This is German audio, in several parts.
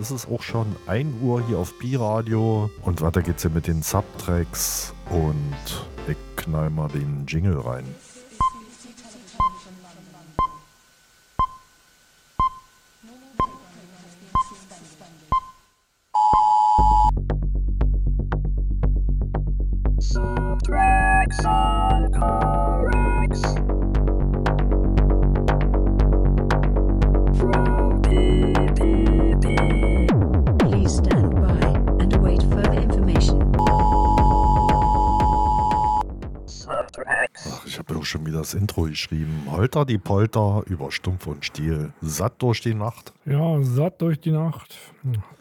ist es auch schon 1 Uhr hier auf Bi-Radio und weiter geht's hier mit den Subtracks und ich knall mal den Jingle rein. Geschrieben. Holter die Polter über Stumpf und Stiel. Satt durch die Nacht. Ja, satt durch die Nacht.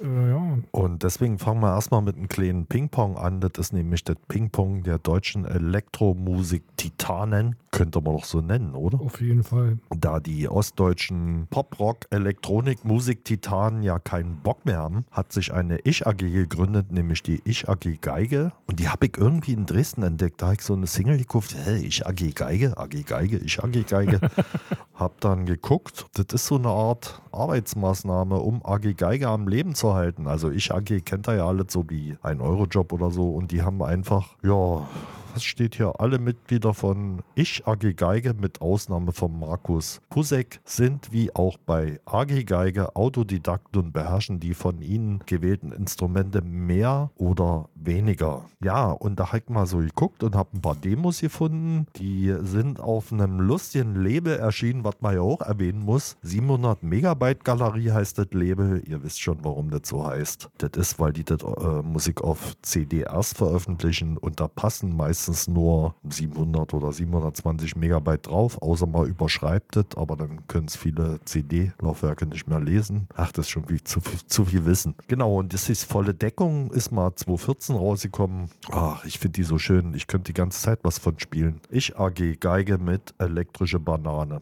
Äh, ja. Und deswegen fangen wir erstmal mit einem kleinen Ping-Pong an. Das ist nämlich das Ping-Pong der deutschen Elektromusik-Titanen. Könnte man doch so nennen, oder? Auf jeden Fall. Da die ostdeutschen Pop-Rock-Elektronik-Musik-Titanen ja keinen Bock mehr haben, hat sich eine Ich-AG gegründet, nämlich die Ich-AG Geige. Und die habe ich irgendwie in Dresden entdeckt. Da habe ich so eine Single gekauft. Hey, Ich-AG Geige, AG Geige, Ich-AG Geige. hab dann geguckt. Das ist so eine Art Arbeitsmaßnahme, um AG Geige am Leben zu halten. Also Ich AG kennt da ja alles so wie ein Eurojob oder so. Und die haben einfach, ja, was steht hier? Alle Mitglieder von Ich AG Geige mit Ausnahme von Markus Pusek sind wie auch bei AG Geige Autodidakten und beherrschen die von ihnen gewählten Instrumente mehr oder weniger. Ja, und da habe ich mal so geguckt und habe ein paar Demos gefunden. Die sind auf einem lustigen Label erschienen, was man ja auch erwähnen muss. 700 Megabyte Galerie heißt das Label. Ihr wisst schon, warum das so heißt. Das ist, weil die das äh, Musik auf CDRs veröffentlichen und da passen meist meistens nur 700 oder 720 Megabyte drauf, außer man überschreibt es, aber dann können es viele CD-Laufwerke nicht mehr lesen. Ach, das ist schon wie zu, zu viel Wissen. Genau, und das ist volle Deckung, ist mal 2014 rausgekommen. Ach, ich finde die so schön. Ich könnte die ganze Zeit was von spielen. Ich AG Geige mit elektrische Banane.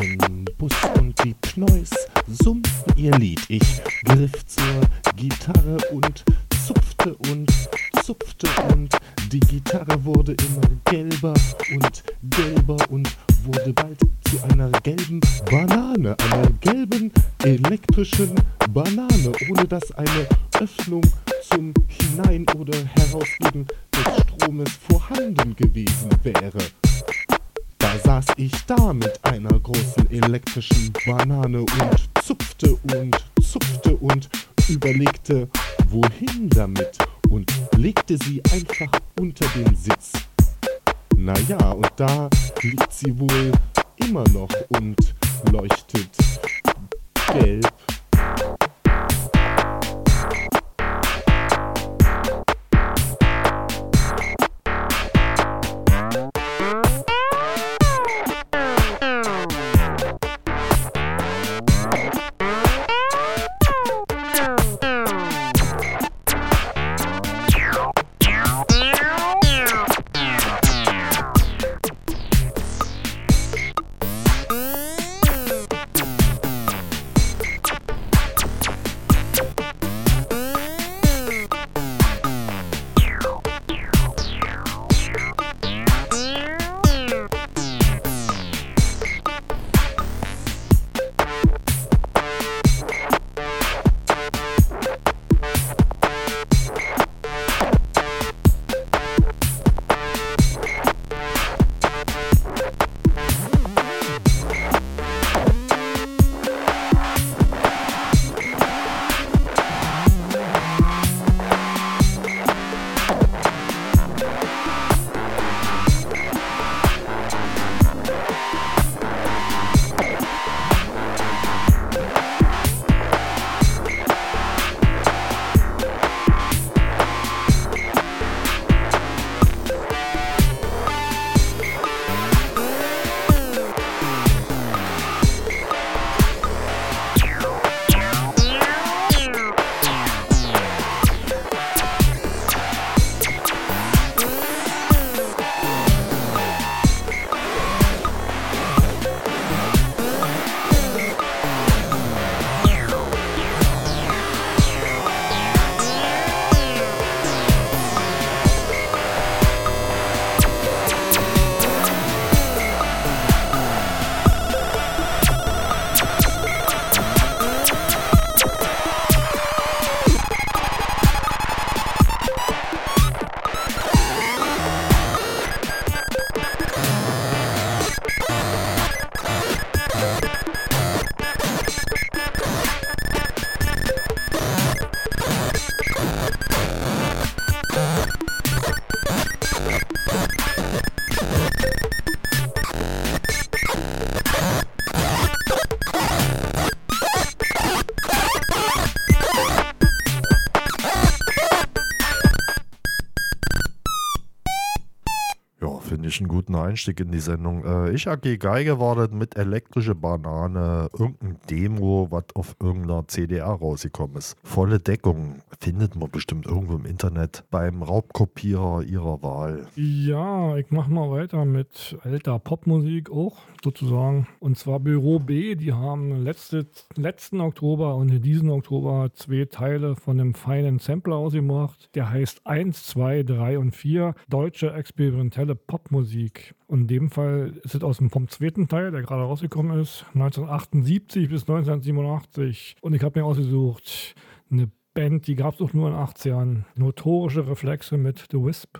Im Bus und die Pneus summten ihr Lied. Ich griff zur Gitarre und zupfte und zupfte und die Gitarre wurde immer gelber und gelber und wurde bald zu einer gelben Banane, einer gelben elektrischen Banane, ohne dass eine Öffnung zum Hinein- oder Herausgeben des Stromes vorhanden gewesen wäre. Saß ich da mit einer großen elektrischen Banane und zupfte und zupfte und überlegte, wohin damit und legte sie einfach unter den Sitz. Naja, und da liegt sie wohl immer noch und leuchtet gelb guten Einstieg in die Sendung. Äh, ich AG Geige war mit elektrische Banane, irgendein Demo, was auf irgendeiner CDR rausgekommen ist. Volle Deckung findet man bestimmt irgendwo im Internet beim Raubkopierer ihrer Wahl. Ja, ich mache mal weiter mit alter Popmusik auch sozusagen. Und zwar Büro B, die haben letzte, letzten Oktober und diesen Oktober zwei Teile von einem feinen Sampler ausgemacht. Der heißt 1, 2, 3 und 4, deutsche experimentelle Popmusik. Und in dem Fall ist es aus dem vom zweiten Teil, der gerade rausgekommen ist, 1978 bis 1987. Und ich habe mir ausgesucht, eine Band, die gab es auch nur in 80ern. Notorische Reflexe mit The Wisp.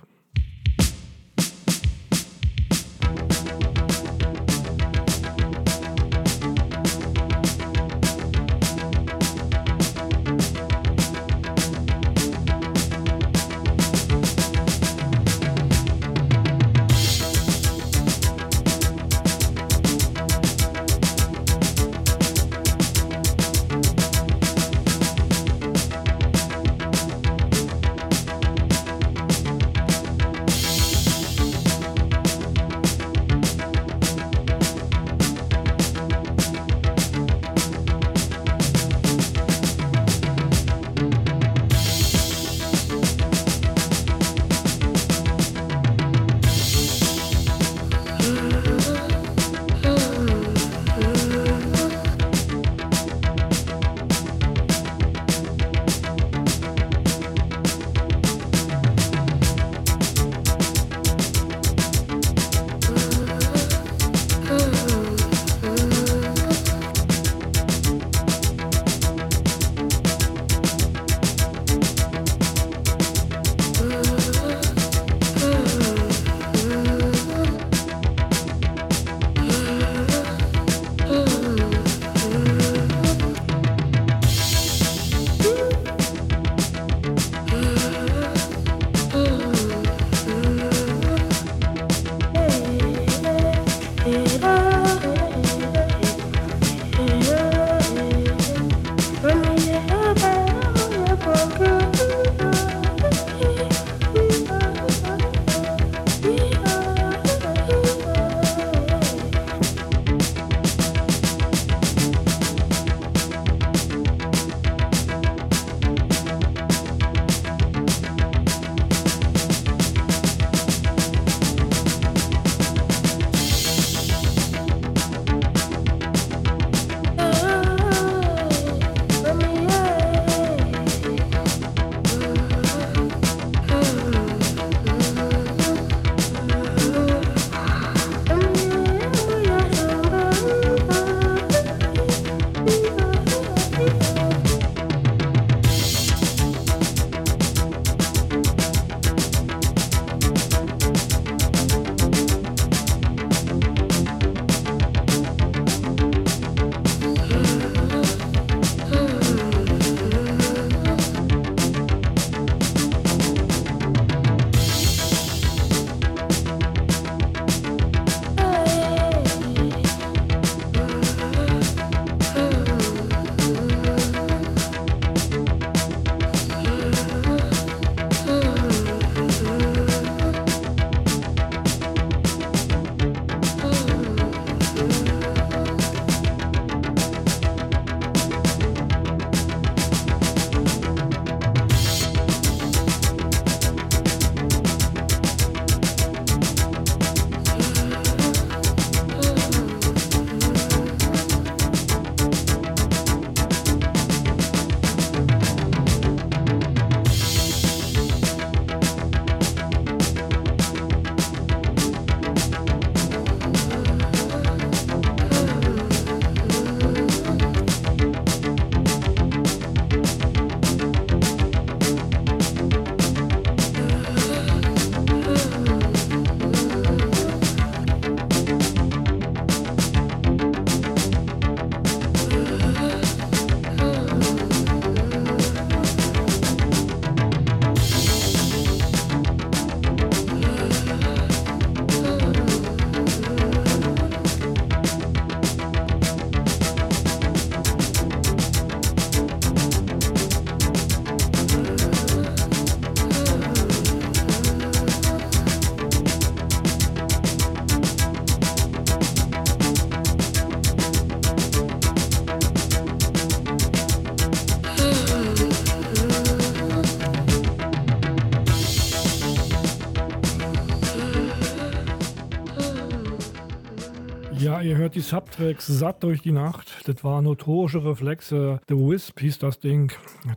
Ja, ihr hört die Subtracks satt durch die Nacht. Das war notorische Reflexe. The Wisp hieß das Ding.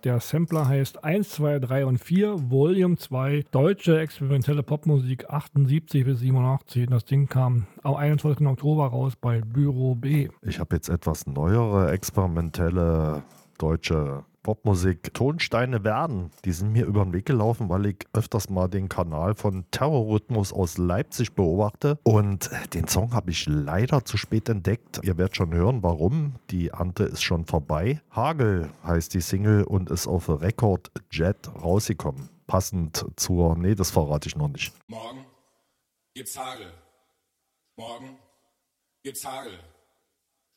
Der Sampler heißt 1, 2, 3 und 4, Volume 2, deutsche experimentelle Popmusik 78 bis 87. Das Ding kam am 21. Oktober raus bei Büro B. Ich habe jetzt etwas neuere experimentelle deutsche Popmusik. Tonsteine werden, die sind mir über den Weg gelaufen, weil ich öfters mal den Kanal von Terrorrhythmus aus Leipzig beobachte. Und den Song habe ich leider zu spät entdeckt. Ihr werdet schon hören, warum. Die Ante ist schon vorbei. Hagel heißt die Single und ist auf Record Jet rausgekommen. Passend zur, nee, das verrate ich noch nicht. Morgen gibt's Hagel. Morgen gibt's Hagel.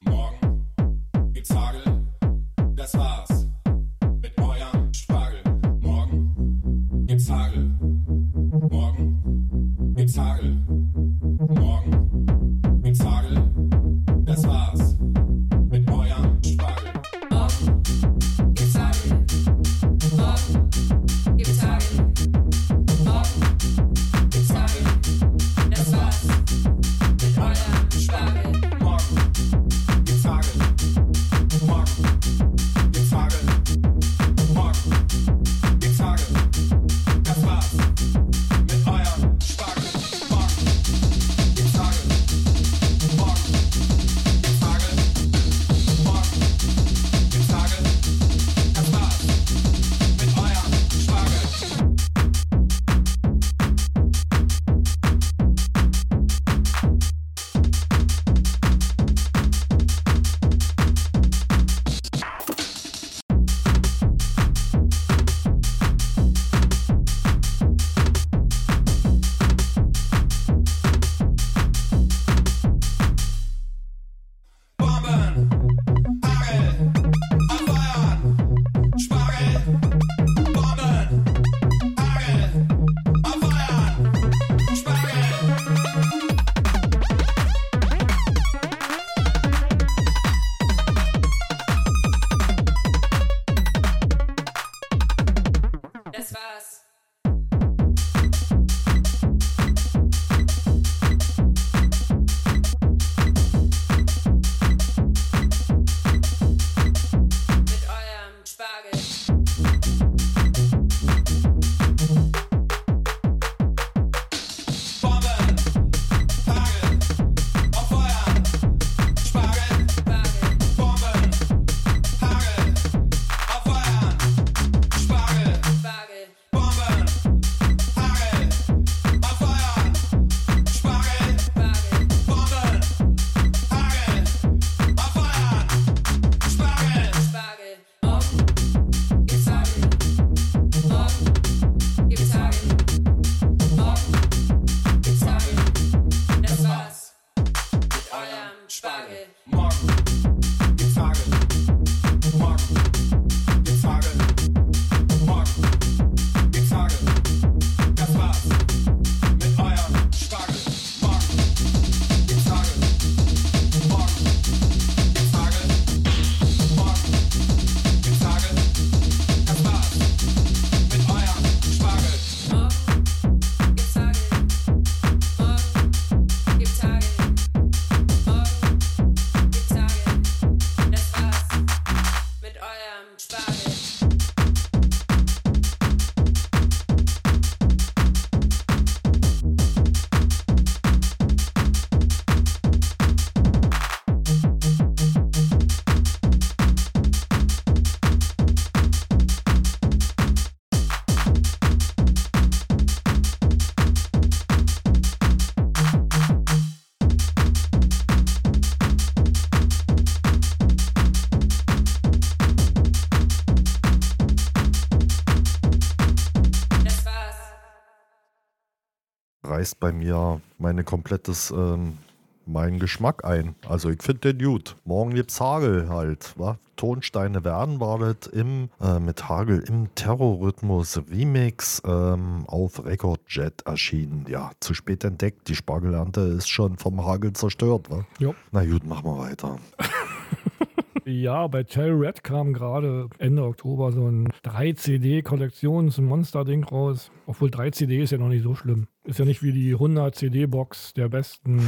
Morgen gibt's Hagel. Das war's gibt's Hagel. Morgen gibt's Hagel. Morgen gibt's Hagel. Das war's bei mir meine komplettes, ähm, meinen Geschmack ein. Also ich finde den gut. Morgen gibt's Hagel halt, wa? Tonsteine werden war das im, äh, mit Hagel im Terrorrhythmus Remix ähm, auf Record Jet erschienen. Ja, zu spät entdeckt. Die Spargelernte ist schon vom Hagel zerstört, wa? Jo. Na gut, machen wir weiter. Ja, bei Tell Red kam gerade Ende Oktober so ein 3-CD-Kollektions-Monster-Ding raus. Obwohl 3 CD ist ja noch nicht so schlimm. Ist ja nicht wie die 100 CD-Box der besten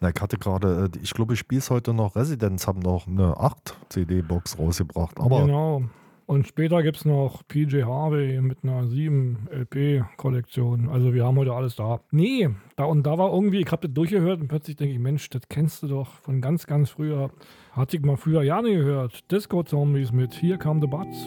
Na, ich hatte gerade, äh, ich glaube, ich spiele es heute noch. Residents haben noch eine 8 CD-Box rausgebracht. Aber genau. Und später gibt es noch PJ Harvey mit einer 7 LP-Kollektion. Also wir haben heute alles da. Nee, da und da war irgendwie, ich habe das durchgehört und plötzlich denke ich, Mensch, das kennst du doch von ganz, ganz früher. Hatte ich mal früher ja nicht gehört. Disco Zombies mit Hier kam the Butts.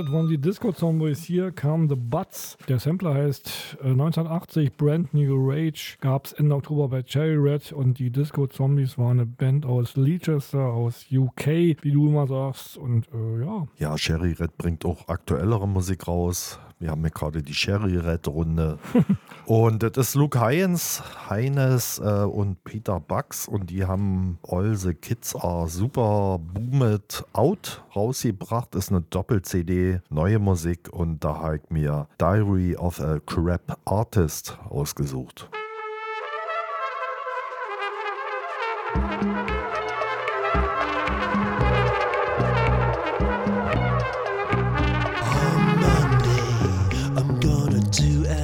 Das waren die Disco Zombies. Hier kam The Butts. Der Sampler heißt äh, 1980 Brand New Rage. Gab es Ende Oktober bei Cherry Red. Und die Disco Zombies war eine Band aus Leicester, aus UK, wie du immer sagst. Und äh, ja, ja, Sherry Red bringt auch aktuellere Musik raus. Wir haben ja gerade die Sherry Red Runde. und das ist Luke Heinz, Heines äh, und Peter Bucks. Und die haben All the Kids Are Super Boomed Out rausgebracht. Ist eine Doppel-CD, neue Musik. Und da habe ich mir Diary of a Crap Artist ausgesucht.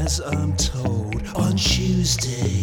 as I'm told on Tuesday.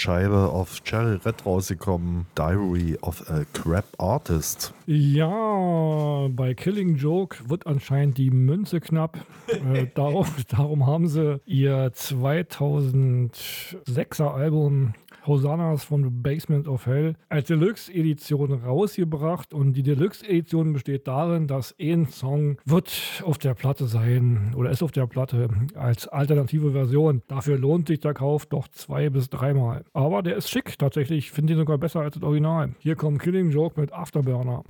Scheibe auf Cherry Red rausgekommen. Diary of a Crap Artist. Ja, bei Killing Joke wird anscheinend die Münze knapp. äh, darum, darum haben sie ihr 2006er Album Hosanas von the Basement of Hell als Deluxe-Edition rausgebracht und die Deluxe-Edition besteht darin, dass ein Song wird auf der Platte sein oder ist auf der Platte als alternative Version. Dafür lohnt sich der Kauf doch zwei bis dreimal. Aber der ist schick tatsächlich, finde ich ihn sogar besser als das Original. Hier kommt Killing Joke mit Afterburner.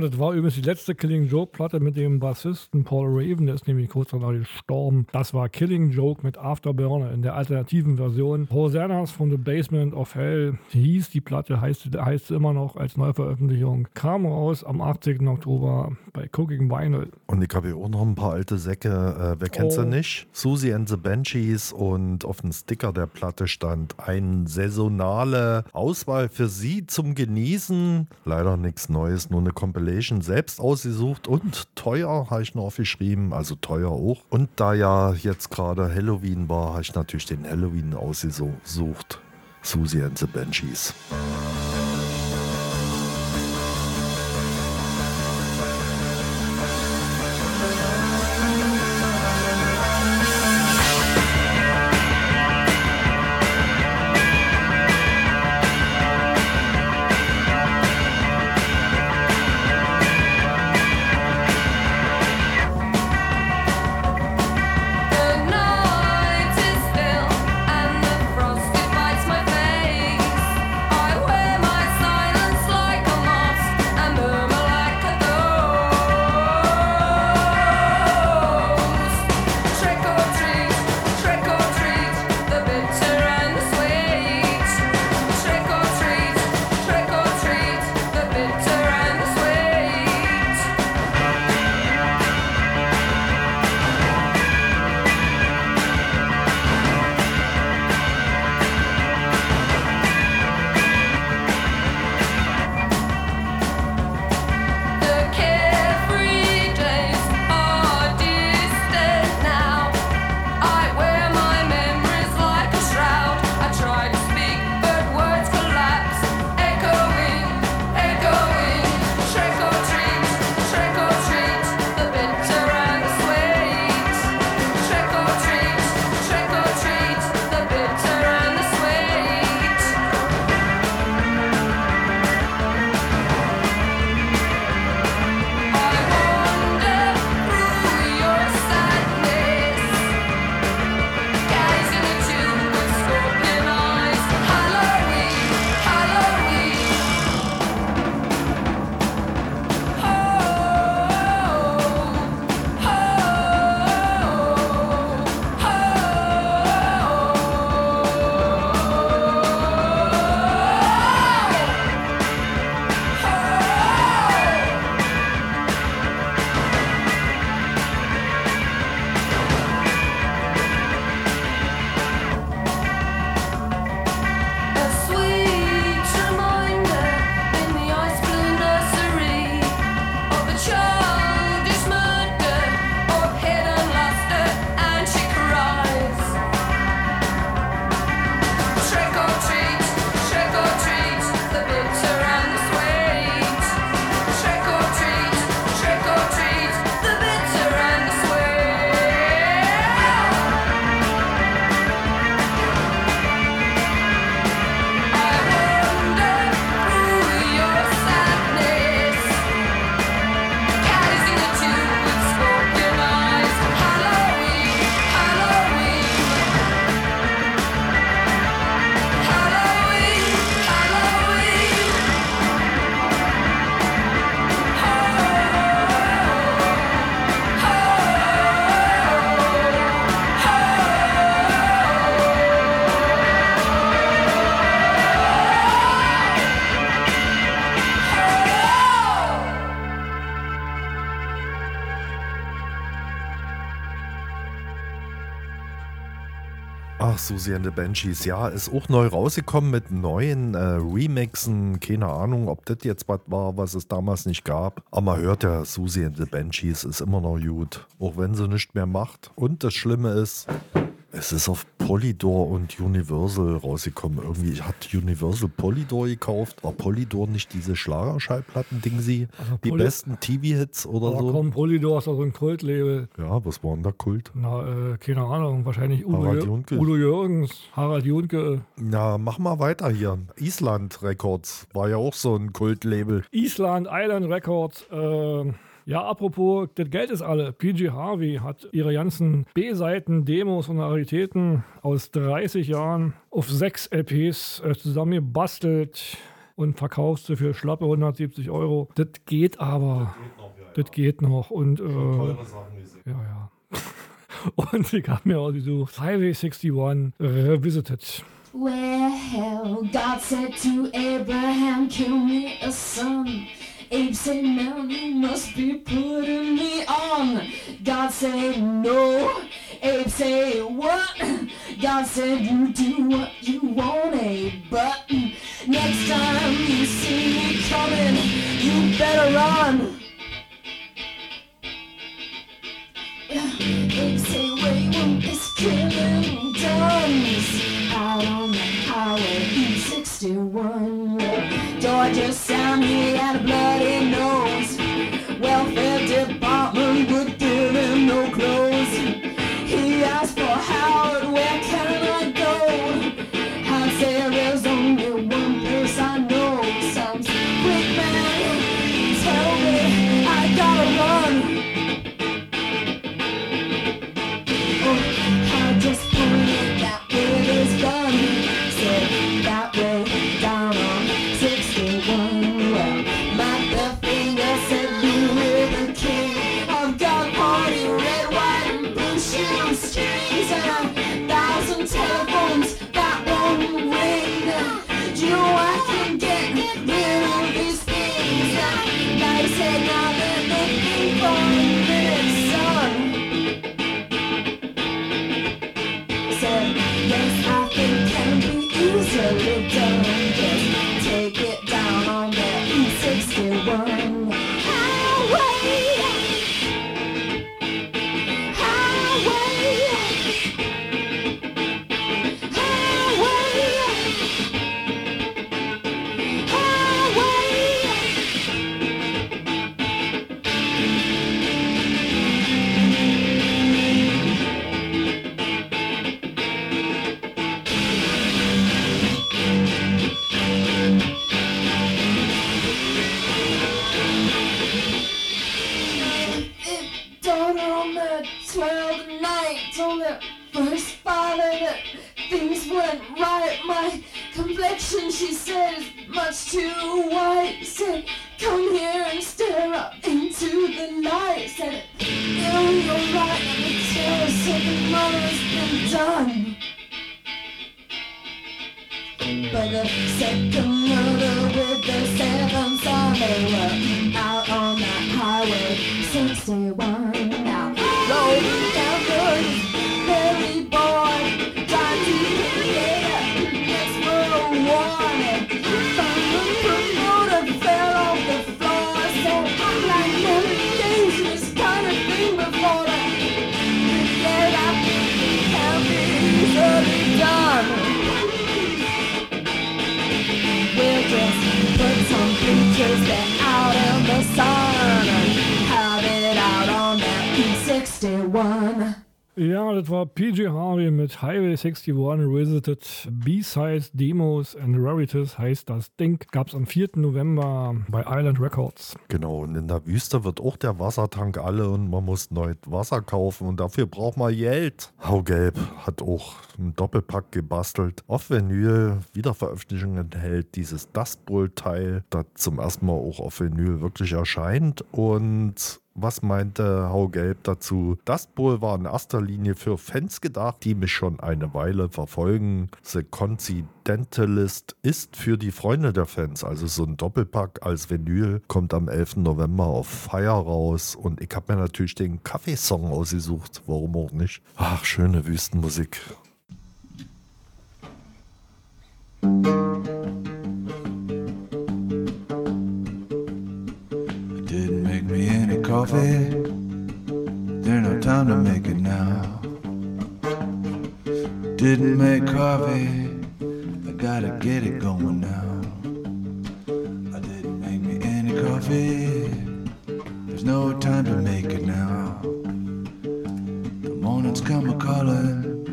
Das war übrigens die letzte Killing Joke-Platte mit dem Bassisten Paul Raven, der ist nämlich kurz danach gestorben. Das war Killing Joke mit Afterburner in der alternativen Version. Hosannas from the Basement of Hell hieß die Platte, heißt, heißt immer noch als Neuveröffentlichung. Kam raus am 18. Oktober bei Cooking Vinyl. Und ich habe hier auch noch ein paar alte Säcke. Äh, wer kennt sie Oh. nicht? Susie and the Banshees und auf dem Sticker der Platte stand eine saisonale Auswahl für Sie zum Genießen. Leider nichts Neues, nur eine Compilation selbst ausgesucht und teuer habe ich noch aufgeschrieben, also teuer auch. Und da ja jetzt gerade Halloween war, habe ich natürlich den Halloween ausgesucht. Susie and the Banshees. Susie and the Banshees, ja, ist auch neu rausgekommen mit neuen äh, Remixen. Keine Ahnung, ob das jetzt was war, was es damals nicht gab. Aber man hört ja, Susie and the Banshees ist immer noch gut, auch wenn sie nicht mehr macht. Und das Schlimme ist, es ist auf Polydor und Universal rausgekommen. Irgendwie hat Universal Polydor gekauft. War Polydor nicht diese Schlagerschallplatten-Ding sie? Also Die Poly- besten TV-Hits oder Aber so? komm, Polydor ist doch so ein Kultlabel. Ja, was war denn da Kult? Na, äh, keine Ahnung, wahrscheinlich Udo, Jür-. Udo Jürgens, Harald Junke, Na, mach mal weiter hier. Island Records war ja auch so ein Kultlabel. Island Island Records. Äh, ja, apropos, das Geld ist alle. PG Harvey hat ihre ganzen B-Seiten, Demos und Raritäten aus 30 Jahren auf sechs LPs äh, zusammengebastelt. und verkaufst sie für schlappe 170 Euro. Das geht aber. Das geht noch. Und, äh, ja, ja. Und ich habe mir ausgesucht Highway 61 Revisited. Well, God said to Abraham, kill me a son. Abe said, now you must be putting me on. God said, no. Abe said, what? God said, you do what you want, Abe. But next time you see me coming, you better run. Abe said, wait, when this killing done out on the highway 61. Georgia 360 Unrevisited B-Sides, Demos and Rarities heißt das Ding. Gab es am 4. November bei Island Records. Genau, und in der Wüste wird auch der Wassertank alle und man muss neu Wasser kaufen und dafür braucht man Geld. Haugelb hat auch einen Doppelpack gebastelt. Auf Vinyl, Wiederveröffentlichung enthält dieses Dustbull-Teil, das zum ersten Mal auch auf Vinyl wirklich erscheint und was meinte Haugelb dazu? Das Bowl war in erster Linie für Fans gedacht, die mich schon eine Weile verfolgen The Coincidentalist ist für die Freunde der Fans, also so ein Doppelpack als Vinyl, kommt am 11. November auf Fire raus und ich habe mir natürlich den Kaffeesong ausgesucht, warum auch nicht. Ach, schöne Wüstenmusik. Didn't make me any coffee. There's no time to make it now. Didn't make coffee. I gotta get it going now. I didn't make me any coffee. There's no time to make it now. The morning's come a calling,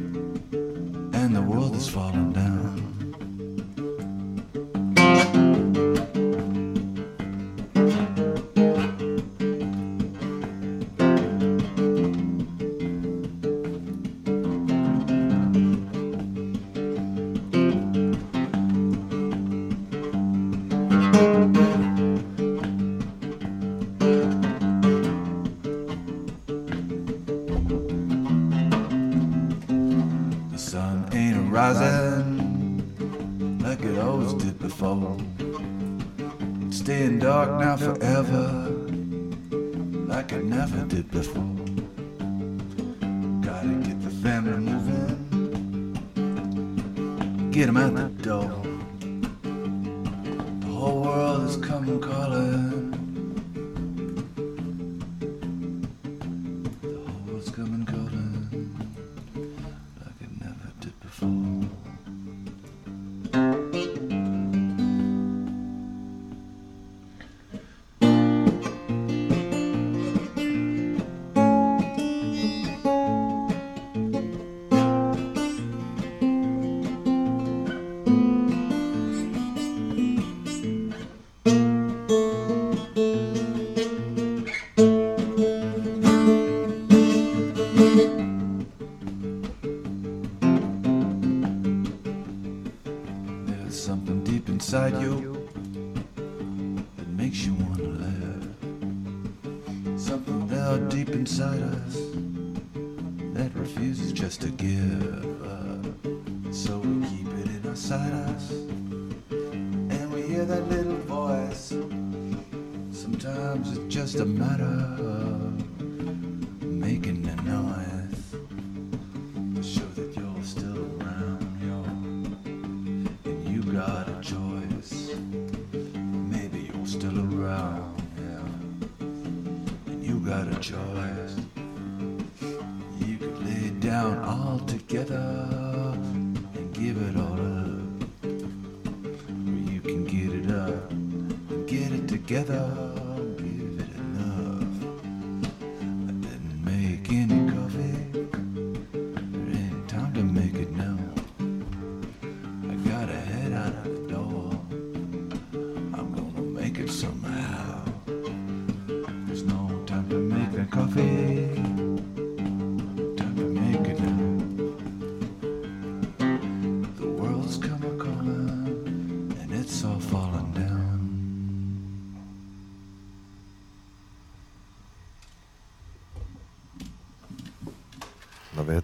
and the world is falling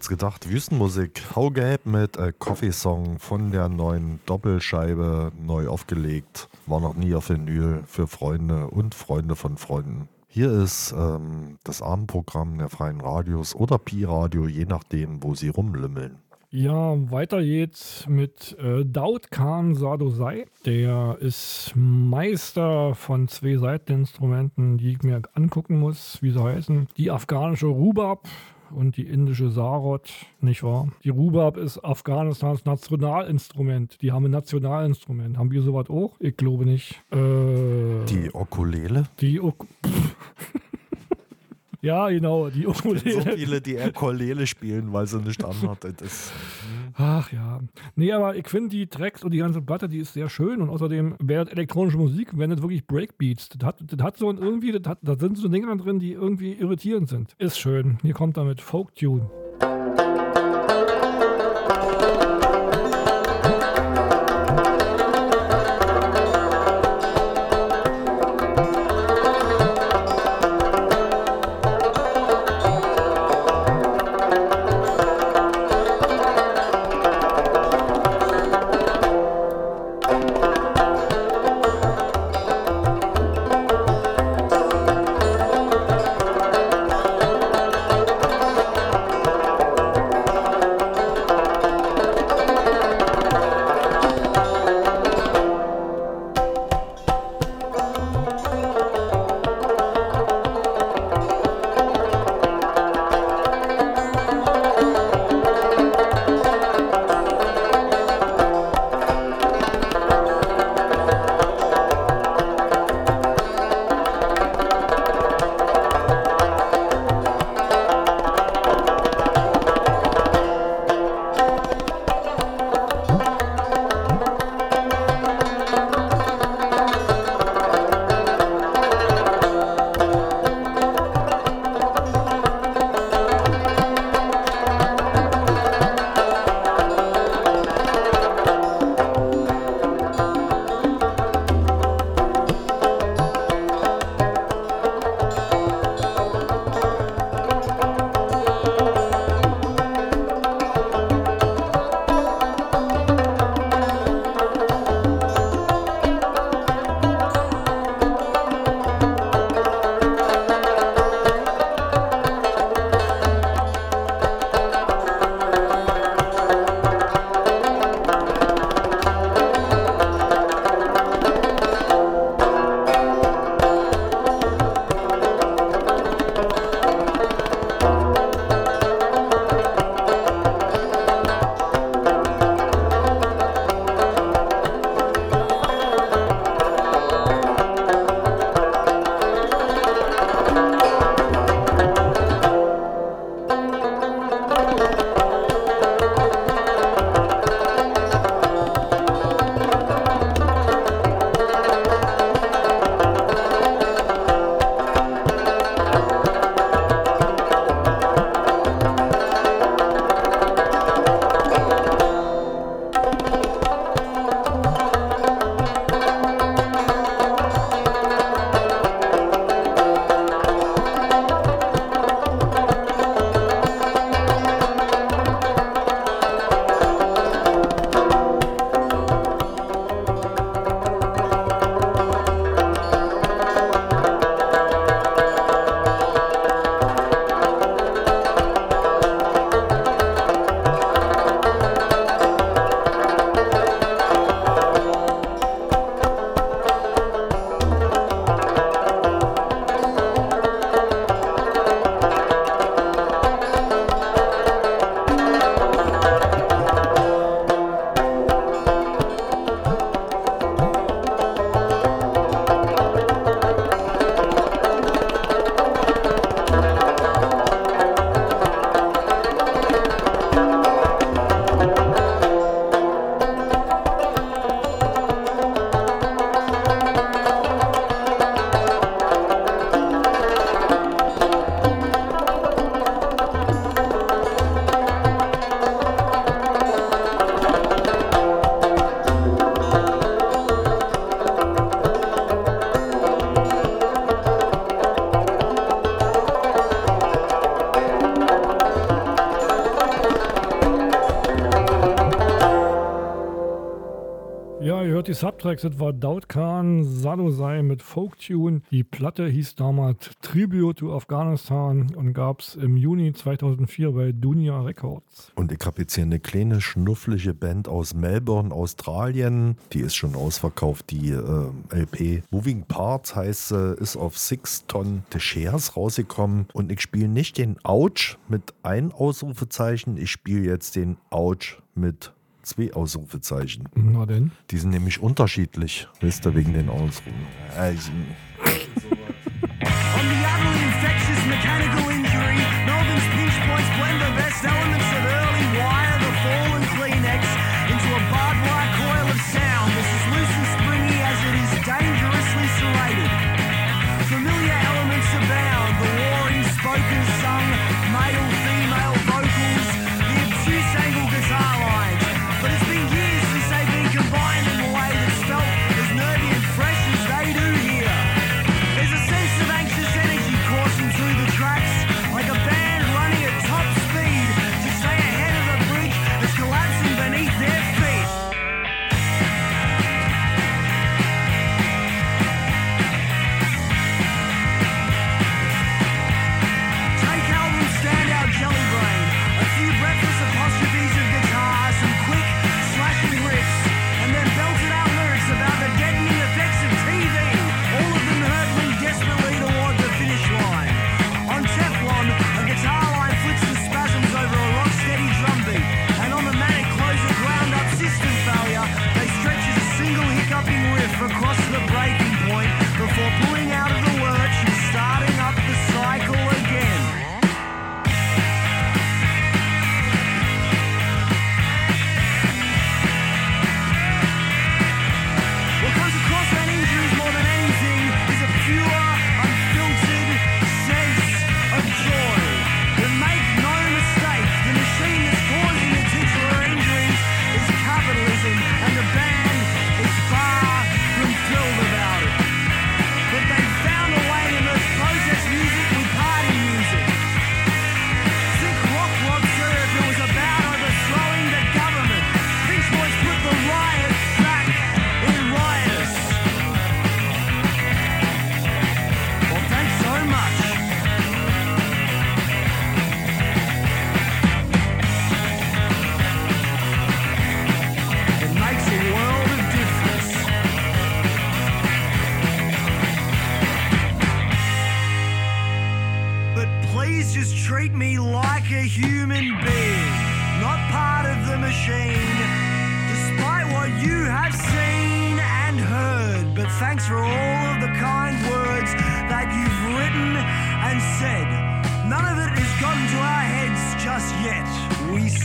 gedacht, Wüstenmusik, hau gelb mit äh, Coffee Song von der neuen Doppelscheibe neu aufgelegt. War noch nie auf Vinyl für Freunde und Freunde von Freunden. Hier ist ähm, das Abendprogramm der Freien Radios oder Pi-Radio, je nachdem, wo sie rumlümmeln. Ja, weiter geht's mit äh, Daud Khan Sadosai. Der ist Meister von zwei Seiteninstrumenten, die ich mir angucken muss, wie sie heißen. Die afghanische Rubab und die indische Sarod, nicht wahr? Die Rubab ist Afghanistans Nationalinstrument. Die haben ein Nationalinstrument. Haben wir sowas auch? Ich glaube nicht. Äh, Die Okulele? die Ok Ja, genau, die So Ukulele. viele, die Ukulele spielen, weil sie nicht anhat. Das ist, Ach ja. Nee, aber ich finde die Tracks und die ganze Platte, die ist sehr schön und außerdem wäre elektronische Musik, wenn das wirklich Breakbeats. Das hat, das hat so ein irgendwie, das hat, da sind so Dinge drin, die irgendwie irritierend sind. Ist schön. Hier kommt damit Folk Tune. Subtracks, das war Dautkan Sadosai mit Folktune. Die Platte hieß damals Tribute to Afghanistan und gab es im Juni 2004 bei Dunia Records. Und ich habe jetzt hier eine kleine, schnufflige Band aus Melbourne, Australien. Die ist schon ausverkauft, die äh, LP. Moving Parts heißt, äh, ist auf 6 Tonnen de Shares rausgekommen. Und ich spiele nicht den Ouch mit ein Ausrufezeichen, ich spiele jetzt den Ouch mit zwei Ausrufezeichen. Na denn? Die sind nämlich unterschiedlich, wisst ihr, wegen den Ausrufen. Also,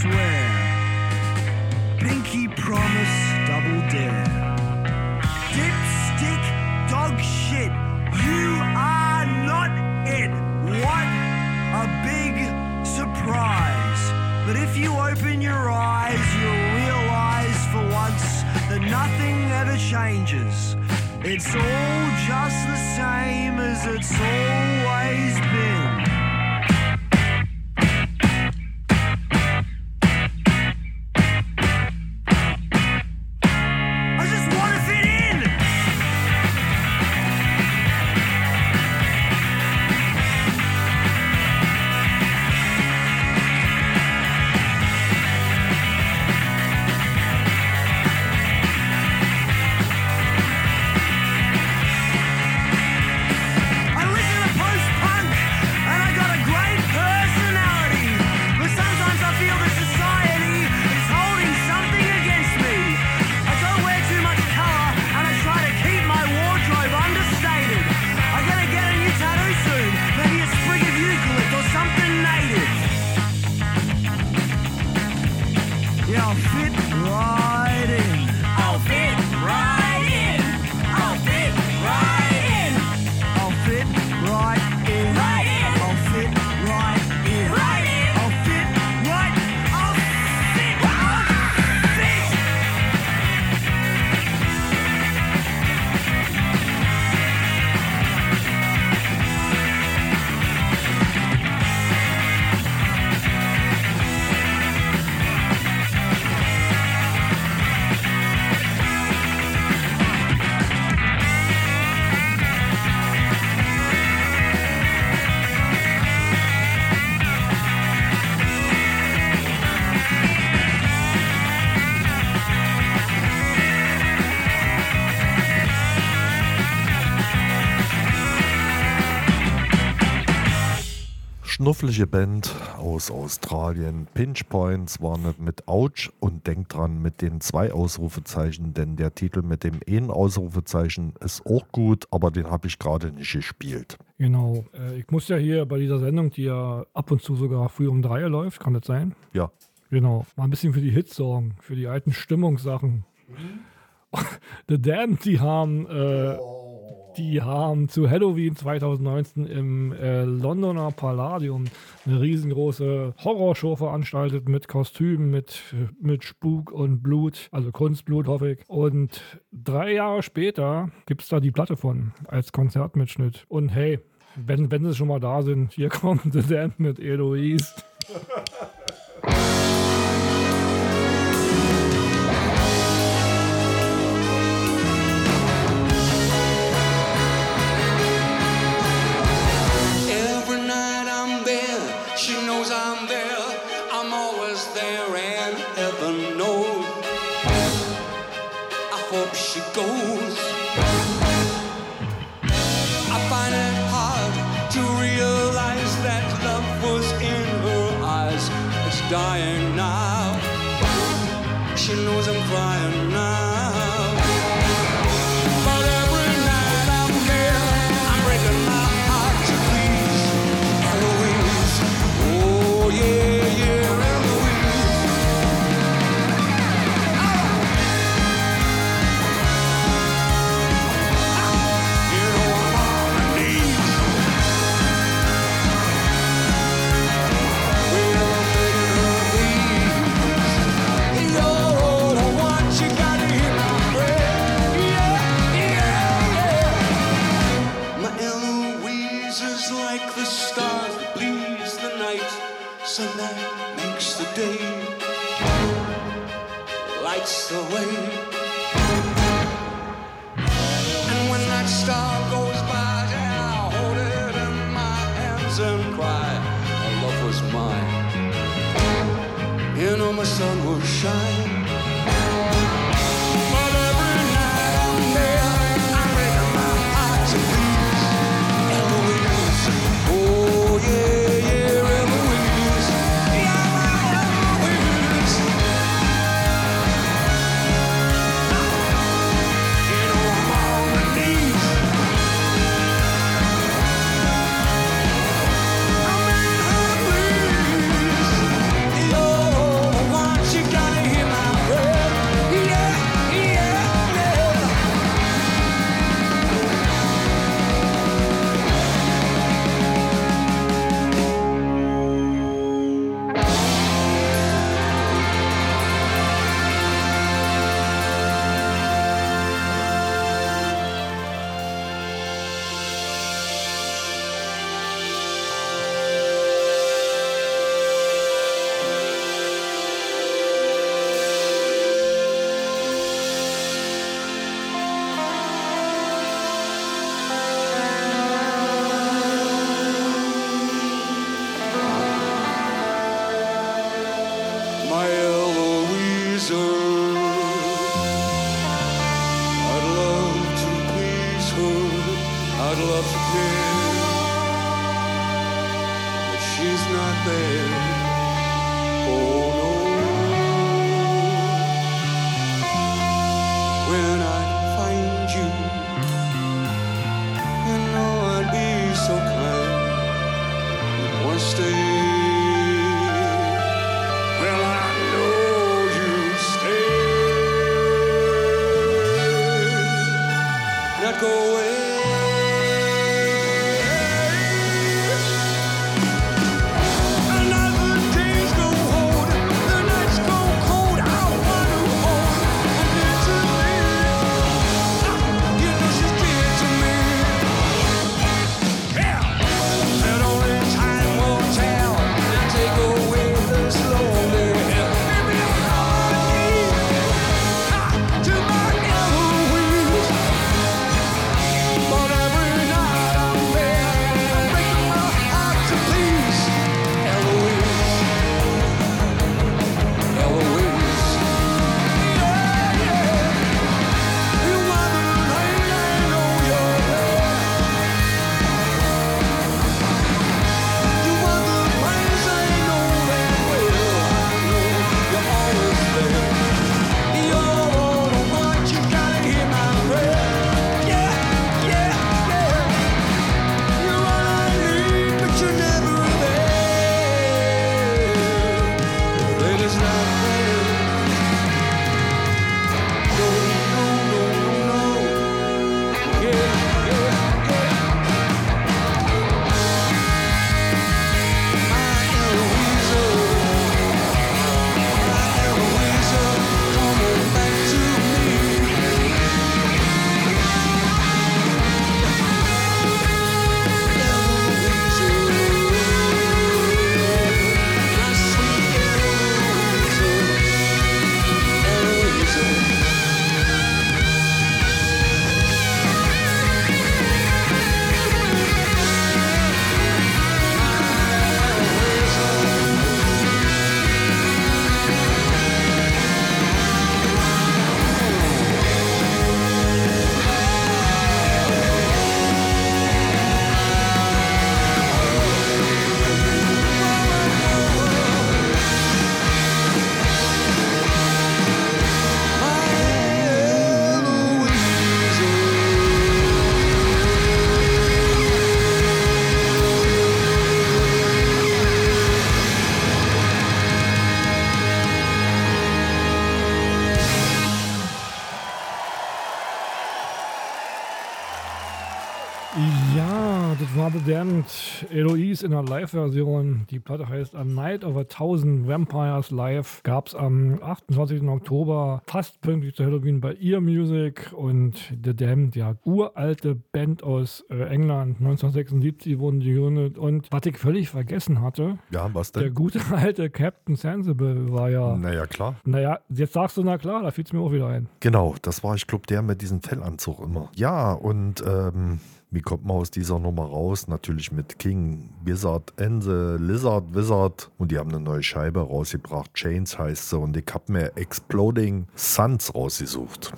swear. Pinky promise, double dare. Dipstick, dog shit, you are not it. What a big surprise. But if you open your eyes, you'll realize for once that nothing ever changes. It's all just the same as it's always been. Knufflige Band aus Australien. Pinch Points war nicht mit Ouch und denkt dran mit den zwei Ausrufezeichen, denn der Titel mit dem einen Ausrufezeichen ist auch gut, aber den habe ich gerade nicht gespielt. Genau. Äh, ich muss ja hier bei dieser Sendung, die ja ab und zu sogar früh um drei läuft, kann das sein? Ja, Genau. Mal ein bisschen für die Hits sorgen, für die alten Stimmungssachen. The Damned, die haben, äh, die haben zu Halloween 2019 im äh, Londoner Palladium eine riesengroße Horrorshow veranstaltet mit Kostümen, mit, mit Spuk und Blut, also Kunstblut, hoffe ich. Und drei Jahre später gibt es da die Platte von als Konzertmitschnitt. Und hey, wenn, wenn sie schon mal da sind, hier kommt The Damned mit Eloise. stay Eloise in der Live-Version. Die Platte heißt A Night of a Thousand Vampires Live. Gab es am 28. Oktober, fast pünktlich zu Halloween bei Ear Music. Und The Damned, ja, uralte Band aus äh, England. 1976 wurden die gegründet. Und was ich völlig vergessen hatte, Ja, was der denn? gute alte Captain Sensible war ja. Naja, klar. Naja, jetzt sagst du, na klar, da fiel es mir auch wieder ein. Genau, das war, ich glaube, der mit diesem Fellanzug immer. Ja, und ähm, wie kommt man aus dieser Nummer raus? Natürlich mit King, Wizard, Ense, Lizard, Wizard. Und die haben eine neue Scheibe rausgebracht. Chains heißt sie. Und ich habe mir Exploding Suns rausgesucht.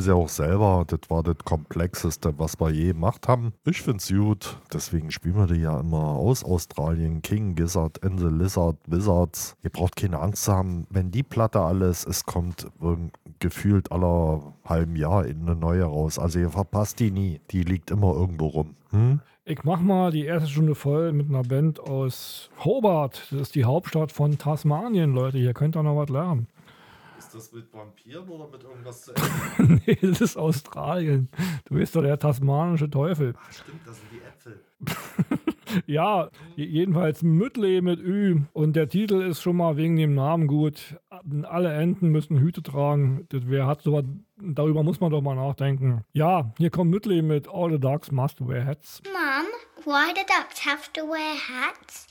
Schreiben sie auch selber, das war das Komplexeste, was wir je gemacht haben. Ich find's gut, deswegen spielen wir die ja immer aus Australien. King, Gizzard, and the Lizard, Wizards. Ihr braucht keine Angst zu haben, wenn die Platte alles, es kommt gefühlt aller halben Jahr in eine neue raus. Also ihr verpasst die nie, die liegt immer irgendwo rum. Hm? Ich mach mal die erste Stunde voll mit einer Band aus Hobart. Das ist die Hauptstadt von Tasmanien, Leute. Hier könnt ihr noch was lernen. Ist das mit Vampiren oder mit irgendwas zu nee, das ist Australien. Du bist doch der tasmanische Teufel. Stimmt, das sind die Äpfel. Ja, je- jedenfalls Müttle mit Ü. Und der Titel ist schon mal wegen dem Namen gut. Alle Enten müssen Hüte tragen. Das, wer hat sowas, darüber muss man doch mal nachdenken. Ja, hier kommt Müttle mit All the Dogs Must Wear Hats. Mum, why do ducks have to wear hats?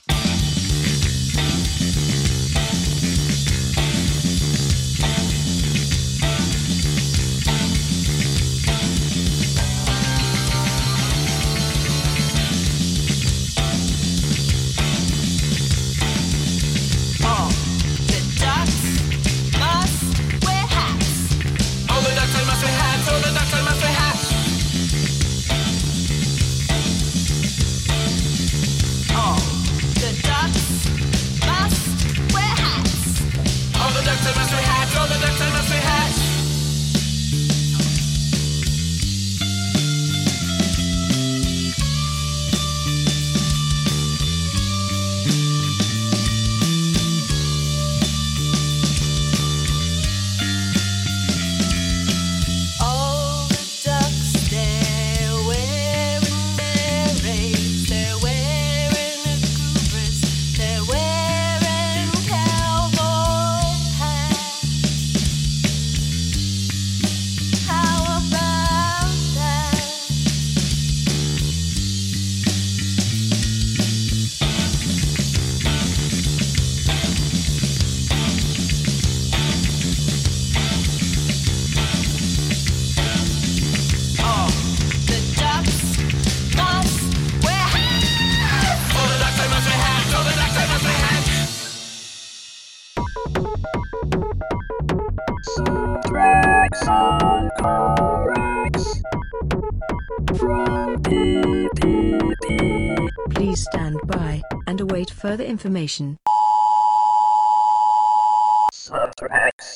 Further information.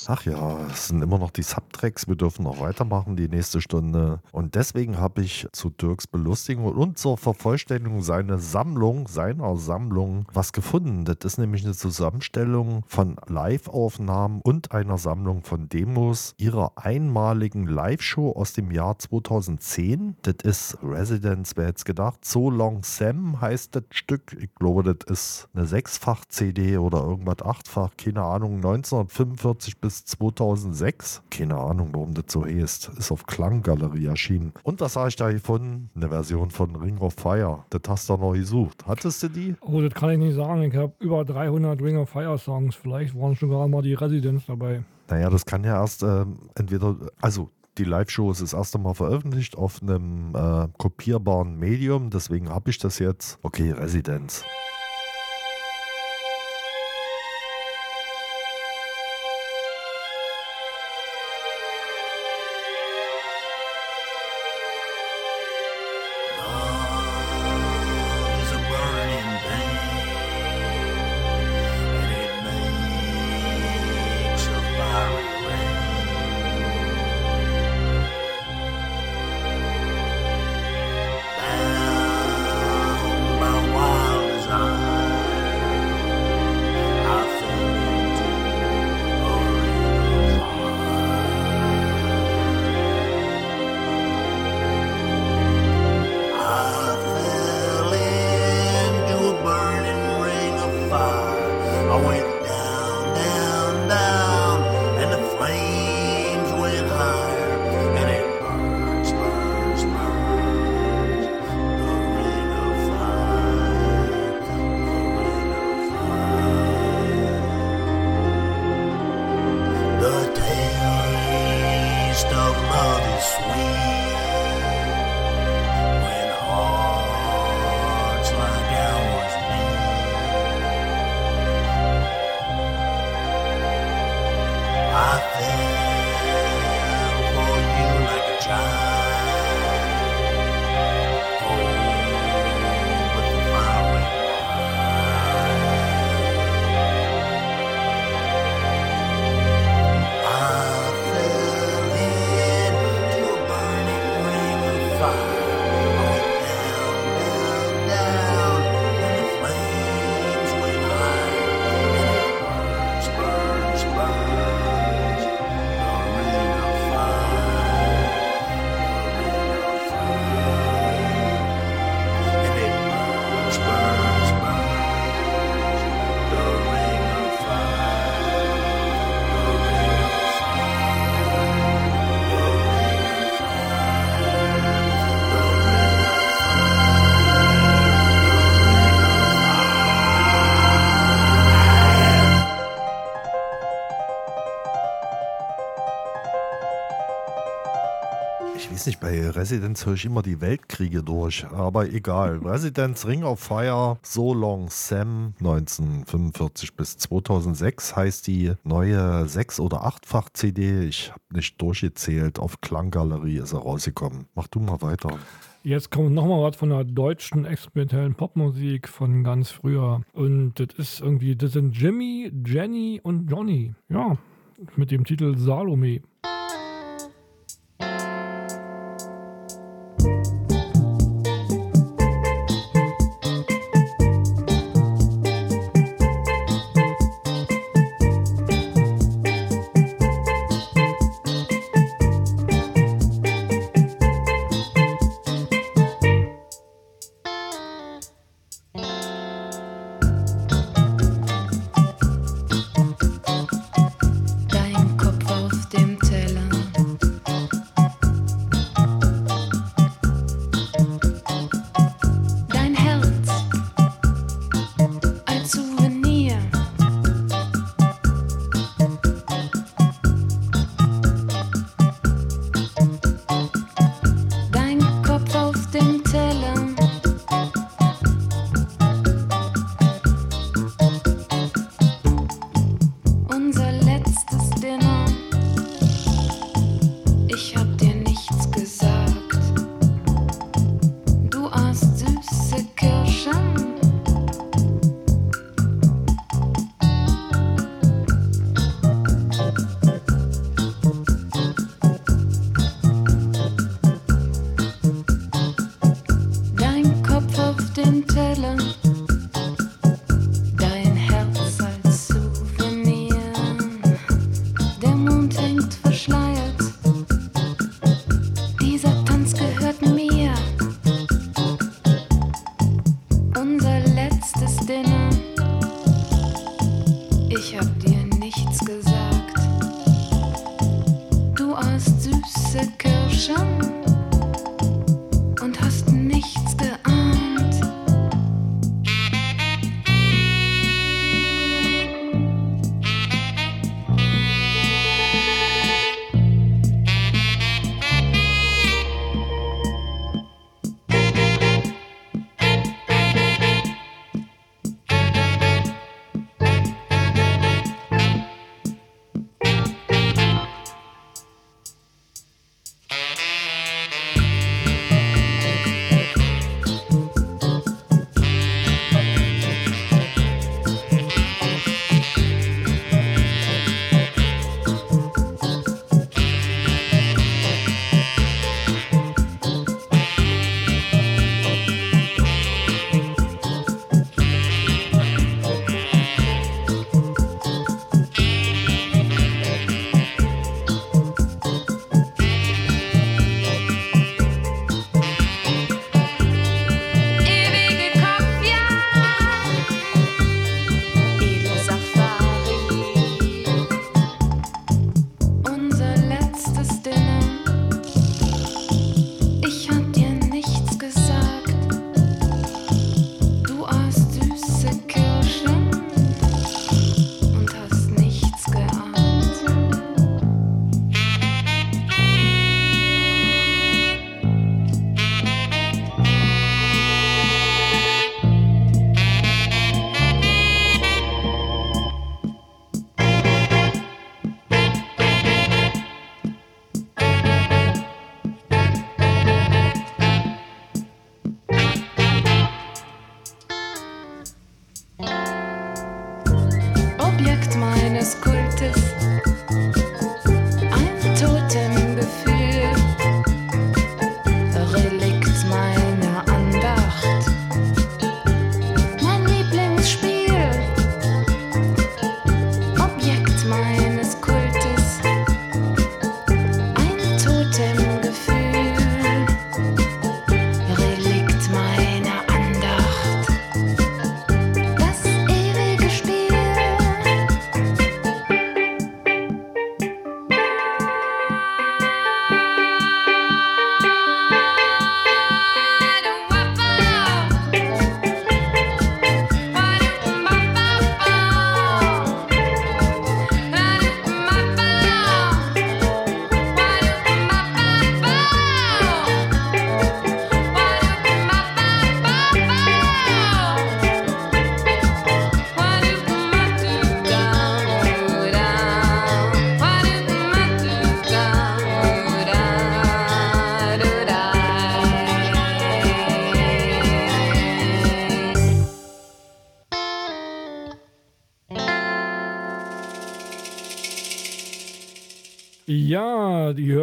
Ach ja, es sind immer noch die Subtracks. Wir dürfen noch weitermachen die nächste Stunde. Und deswegen habe ich zu Dirks Belustigung und zur Vervollständigung seiner Sammlung, seiner Sammlung, was gefunden. Das ist nämlich eine Zusammenstellung von Live-Aufnahmen und einer Sammlung von Demos ihrer einmaligen Live-Show aus dem Jahr 2010. Das ist Residence, wer jetzt gedacht. So Long Sam heißt das Stück. Ich glaube, das ist eine Sechsfach-CD oder irgendwas achtfach. Keine Ahnung. 1945 bis 2006. Keine Ahnung, warum das so heißt. Ist auf Klanggalerie erschienen. Und was habe ich da gefunden? Eine Version von Ring of Fire. Das hast du noch gesucht. Hattest du die? Oh, das kann ich nicht sagen. Ich habe über 300 Ring of Fire Songs. Vielleicht waren sogar mal die Residents dabei. Naja, das kann ja erst ähm, entweder, also die Live-Show ist das erste Mal veröffentlicht auf einem äh, kopierbaren Medium, deswegen habe ich das jetzt. Okay, Residenz. Weiß nicht, bei Residence höre ich immer die Weltkriege durch, aber egal. Residence Ring of Fire, So Long Sam, 1945 bis 2006 heißt die neue 6- oder 8-fach CD. Ich habe nicht durchgezählt. Auf Klanggalerie ist er rausgekommen. Mach du mal weiter. Jetzt kommt nochmal was von der deutschen experimentellen Popmusik von ganz früher. Und das ist irgendwie, das sind Jimmy, Jenny und Johnny. Ja, mit dem Titel Salome.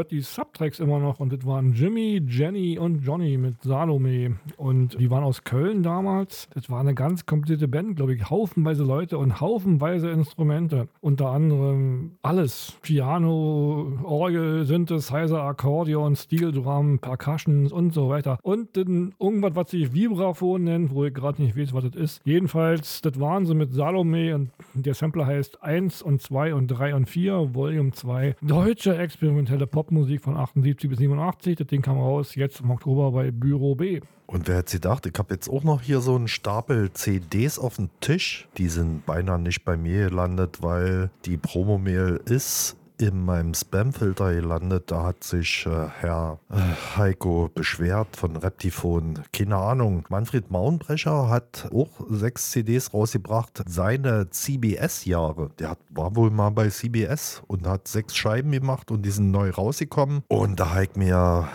Hört die Subtracks immer noch und das waren Jimmy, Jenny und Johnny mit Salome. Und die waren aus Köln damals. Das war eine ganz komplizierte Band, glaube ich. Haufenweise Leute und haufenweise Instrumente. Unter anderem alles. Piano, Orgel, Synthesizer, Akkordeon, Steel Drum, Percussions und so weiter. Und dann irgendwas, was sich Vibraphon nennt, wo ich gerade nicht weiß, was das ist. Jedenfalls, das waren sie mit Salome und der Sampler heißt 1 und 2 und 3 und 4, Volume 2. Deutsche experimentelle Popmusik von 78 bis 87. Das Ding kam raus jetzt im Oktober bei Büro B. Und wer hätte gedacht, ich habe jetzt auch noch hier so einen Stapel CDs auf dem Tisch. Die sind beinahe nicht bei mir gelandet, weil die Promomail ist in meinem Spamfilter gelandet. Da hat sich äh, Herr äh, Heiko beschwert von Reptifon. Keine Ahnung. Manfred Mauenbrecher hat auch sechs CDs rausgebracht. Seine CBS-Jahre. Der hat, war wohl mal bei CBS und hat sechs Scheiben gemacht und die sind neu rausgekommen. Und da ich mir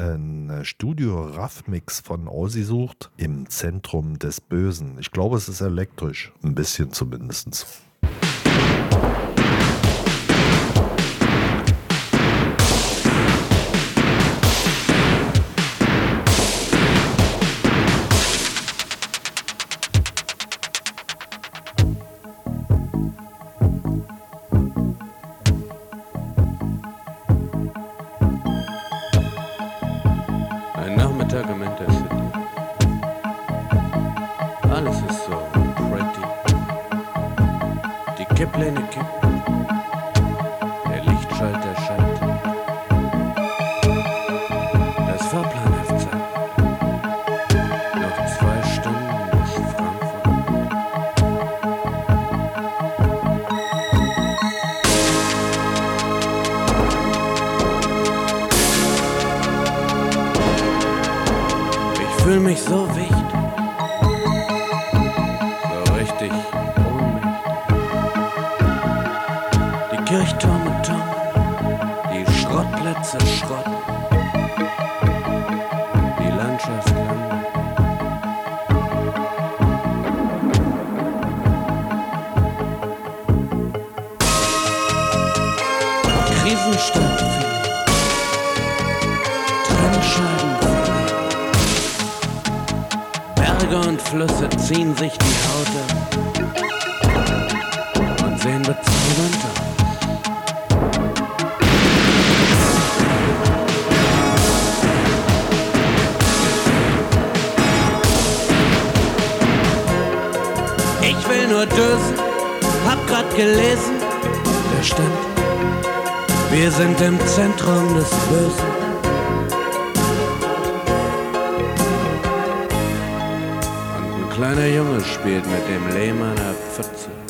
ein Studio Raff Mix von ausgesucht im Zentrum des Bösen. Ich glaube, es ist elektrisch. Ein bisschen zumindest. Fühle mich so wichtig. So richtig ohnmächtig. Die Kirchtürme taumeln, die Schrottplätze schrotten. Ziehen sich die Haut und sehen bezaubernd aus. Ich will nur dösen, hab grad gelesen, da stand, wir sind im Zentrum des Bösen. Junge spielt mit dem Lehm einer Pfütze.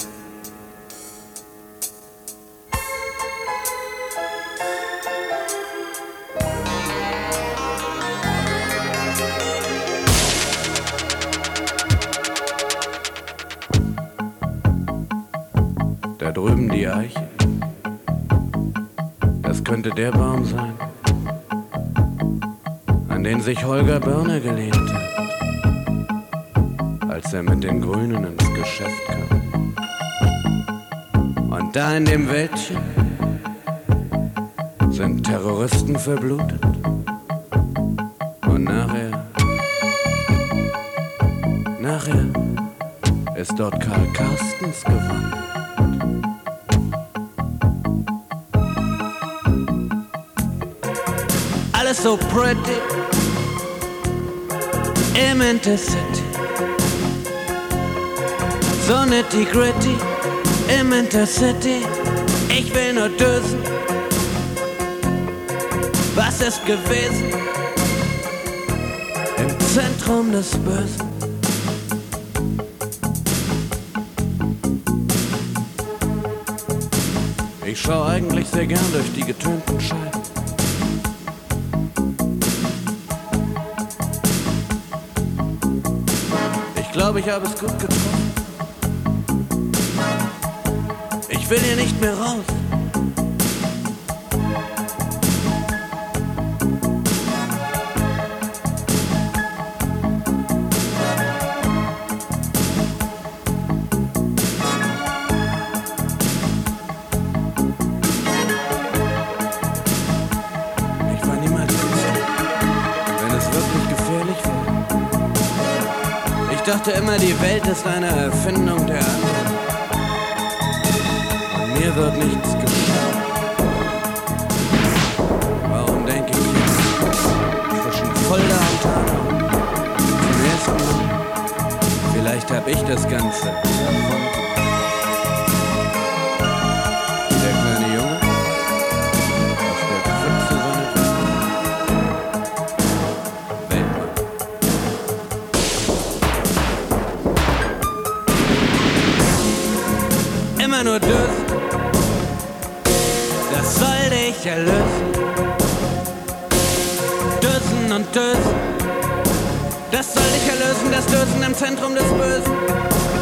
Verblutet. Und nachher, nachher ist dort Karl Carstens gewonnen. Alles so pretty im Intercity. So nitty gritty im Intercity. Ich will nur dösen. Ist gewesen im Zentrum des Bösen? Ich schau eigentlich sehr gern durch die getönten Scheiben. Ich glaube, ich habe es gut getroffen. Ich will hier nicht mehr raus. Dachte immer, die Welt ist eine Erfindung der anderen. Und mir wird nichts geschehen. Warum denke ich jetzt zwischen Fulda und zum ersten Mal? Vielleicht hab ich das Ganze erfunden. Nur Durst, das soll dich erlösen. Dösen und Dösen, das soll dich erlösen, das Dösen im Zentrum des Bösen.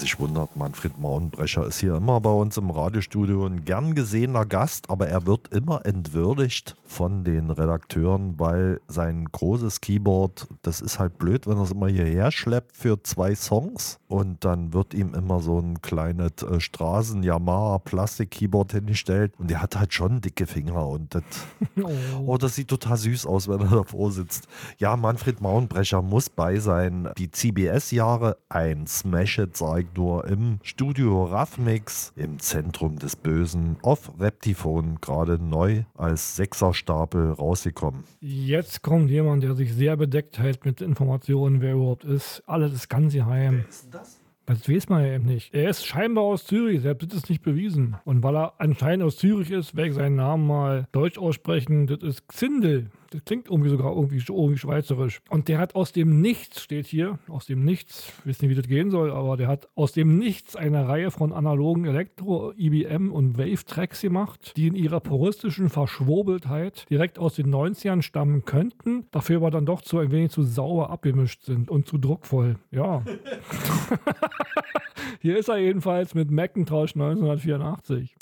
Wer sich wundert, Manfred Mauenbrecher ist hier immer bei uns im Radiostudio ein gern gesehener Gast, aber er wird immer entwürdigt von den Redakteuren, weil sein großes Keyboard, das ist halt blöd, wenn er es immer hierher schleppt für zwei Songs und dann wird ihm immer so ein kleines äh, Straßen-Yamaha-Plastik-Keyboard hingestellt und der hat halt schon dicke Finger und das, oh, das sieht total süß aus, wenn er davor sitzt. Ja, Manfred Mauenbrecher muss bei sein. Die CBS-Jahre, ein Smash-It, sag ich nur, im Studio Raffmix, im Zentrum des Bösen, auf Reptifon, gerade neu als Sechserstapel rausgekommen. Jetzt kommt jemand, der sich sehr bedeckt hält mit Informationen, wer überhaupt ist. Alles ist ganz geheim. Das weiß man ja eben nicht. Er ist scheinbar aus Zürich, selbst ist es nicht bewiesen. Und weil er anscheinend aus Zürich ist, werde ich seinen Namen mal deutsch aussprechen. Das ist Xindel. Das klingt irgendwie sogar irgendwie, irgendwie schweizerisch. Und der hat aus dem Nichts, steht hier, aus dem Nichts, ich weiß nicht, wie das gehen soll, aber der hat aus dem Nichts eine Reihe von analogen Elektro, IBM und Wave-Tracks gemacht, die in ihrer puristischen Verschwobeltheit direkt aus den 90ern stammen könnten, dafür aber dann doch zu ein wenig zu sauber abgemischt sind und zu druckvoll. Ja. Hier ist er jedenfalls mit Macintosh 1984.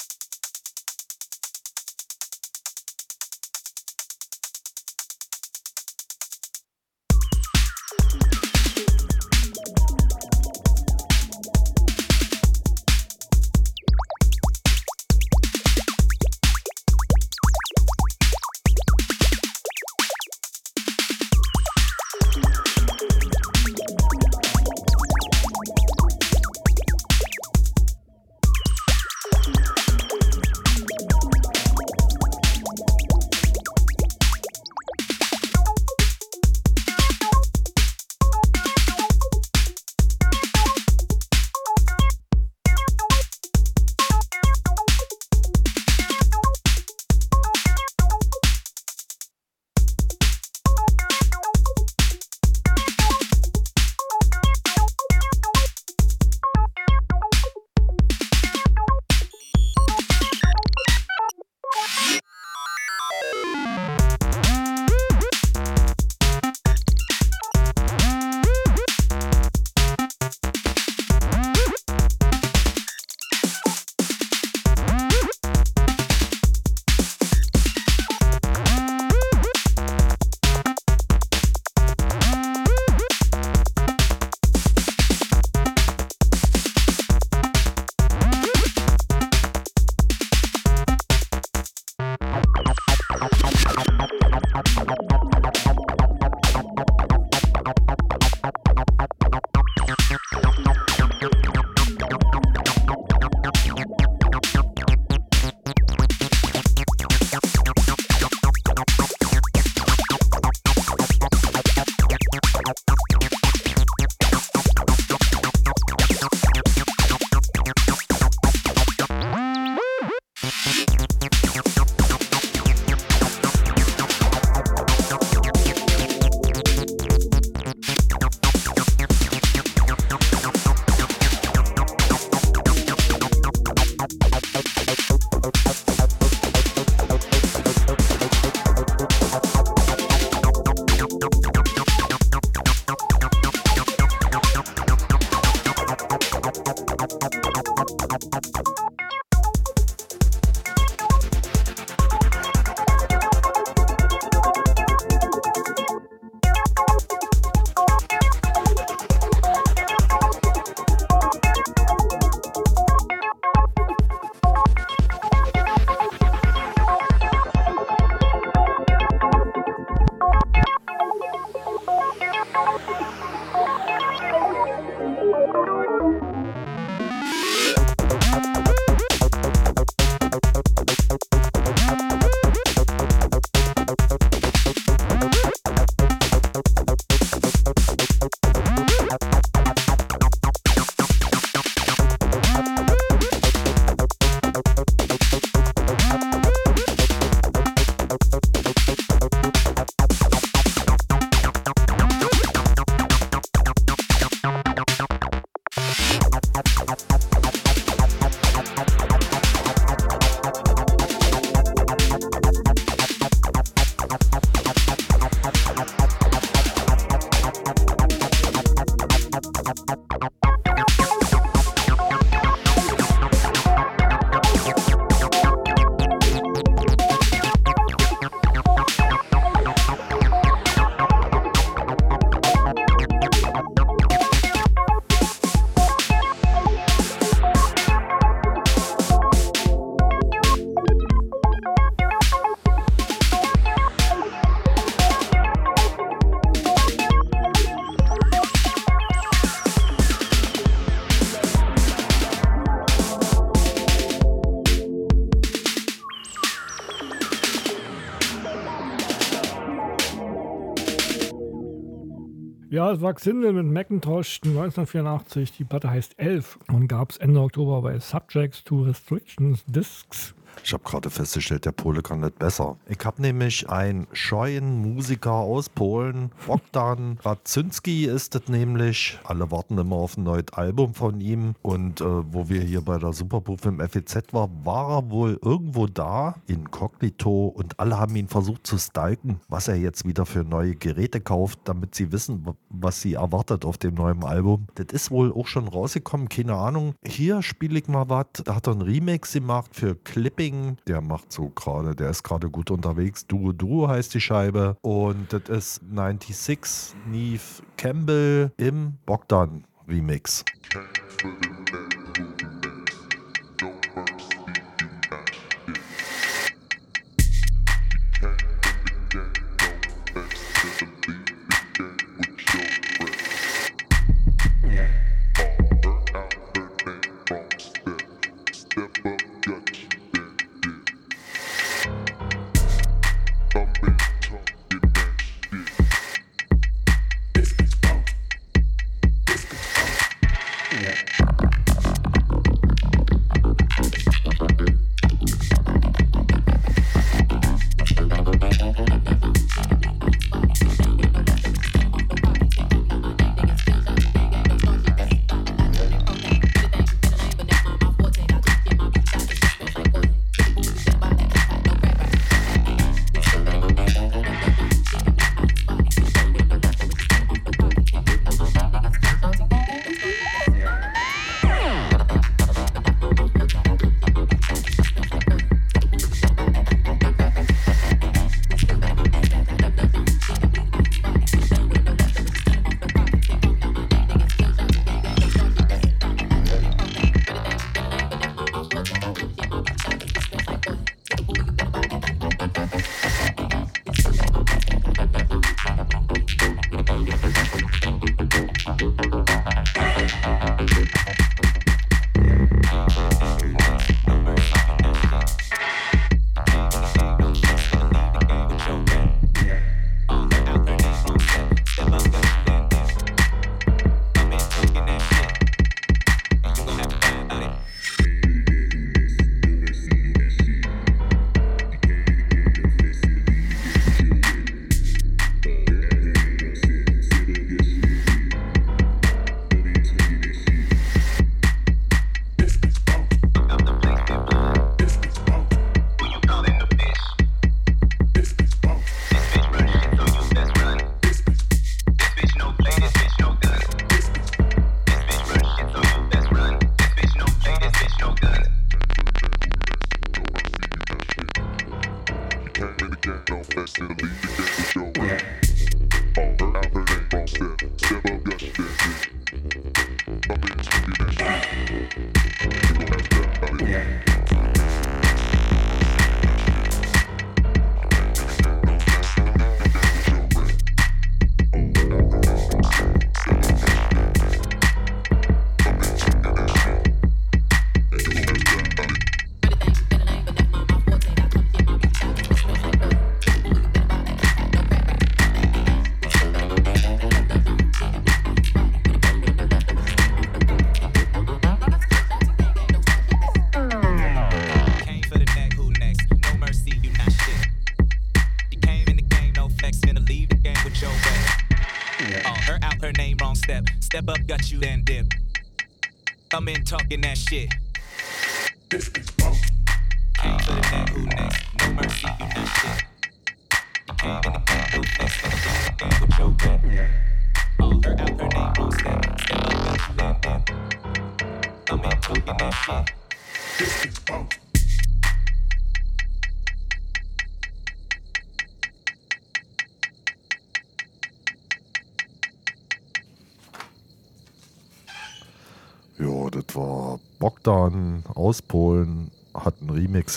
Ja, es war Xindel mit Macintosh 1984. Die Platte heißt 11 und gab es Ende Oktober bei Subjects to Restrictions Discs. Ich habe gerade festgestellt, der Pole kann nicht besser. Ich habe nämlich einen scheuen Musiker aus Polen, Bogdan Radzynski ist es nämlich. Alle warten immer auf ein neues Album von ihm. Und äh, wo wir hier bei der Superproof im FEZ waren, war er wohl irgendwo da, inkognito. Und alle haben ihn versucht zu stalken, was er jetzt wieder für neue Geräte kauft, damit sie wissen, was sie erwartet auf dem neuen Album. Das ist wohl auch schon rausgekommen, keine Ahnung. Hier spiele ich mal was. Da hat er einen Remix gemacht für Clipping. Der macht so gerade, der ist gerade gut unterwegs. Duo Duo heißt die Scheibe. Und das ist 96 Neve Campbell im Bogdan Remix.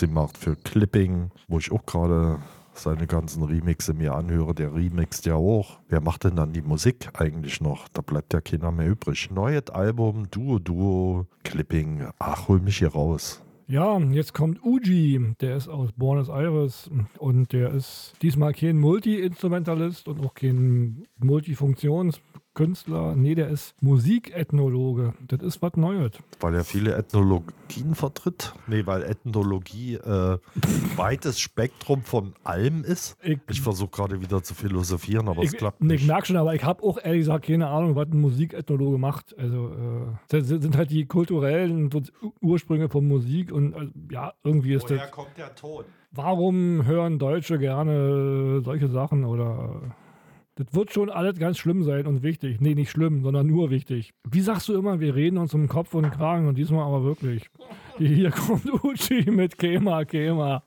Einen Remix gemacht für Clipping, wo ich auch gerade seine ganzen Remixe mir anhöre. Der remixt ja auch. Wer macht denn dann die Musik eigentlich noch? Da bleibt ja keiner mehr übrig. Neues Album, Duo Duo, Clipping. Ach, hol mich hier raus. Ja, jetzt kommt Uji, der ist aus Buenos Aires und der ist diesmal kein Multi-Instrumentalist und auch kein Multifunktionskünstler. Nee, der ist Musikethnologe. Das ist was Neues. Weil er viele Ethnologien vertritt. Nee, weil Ethnologie äh, weites Spektrum von allem ist. Ich, versuche gerade wieder zu philosophieren, aber es Ich, klappt nee, ich nicht. merke schon, aber ich habe auch ehrlich gesagt keine Ahnung, was ein Musikethnologe macht. Also, äh, das sind halt die kulturellen Ursprünge von Musik und äh, ja, irgendwie ist das. kommt der Ton? Warum hören Deutsche gerne solche Sachen oder. Das wird schon alles ganz schlimm sein und wichtig. Nee, nicht schlimm, sondern nur wichtig. Wie sagst du immer, wir reden uns um Kopf und Kragen und diesmal aber wirklich. Hier kommt Uchi mit Kema, Kema.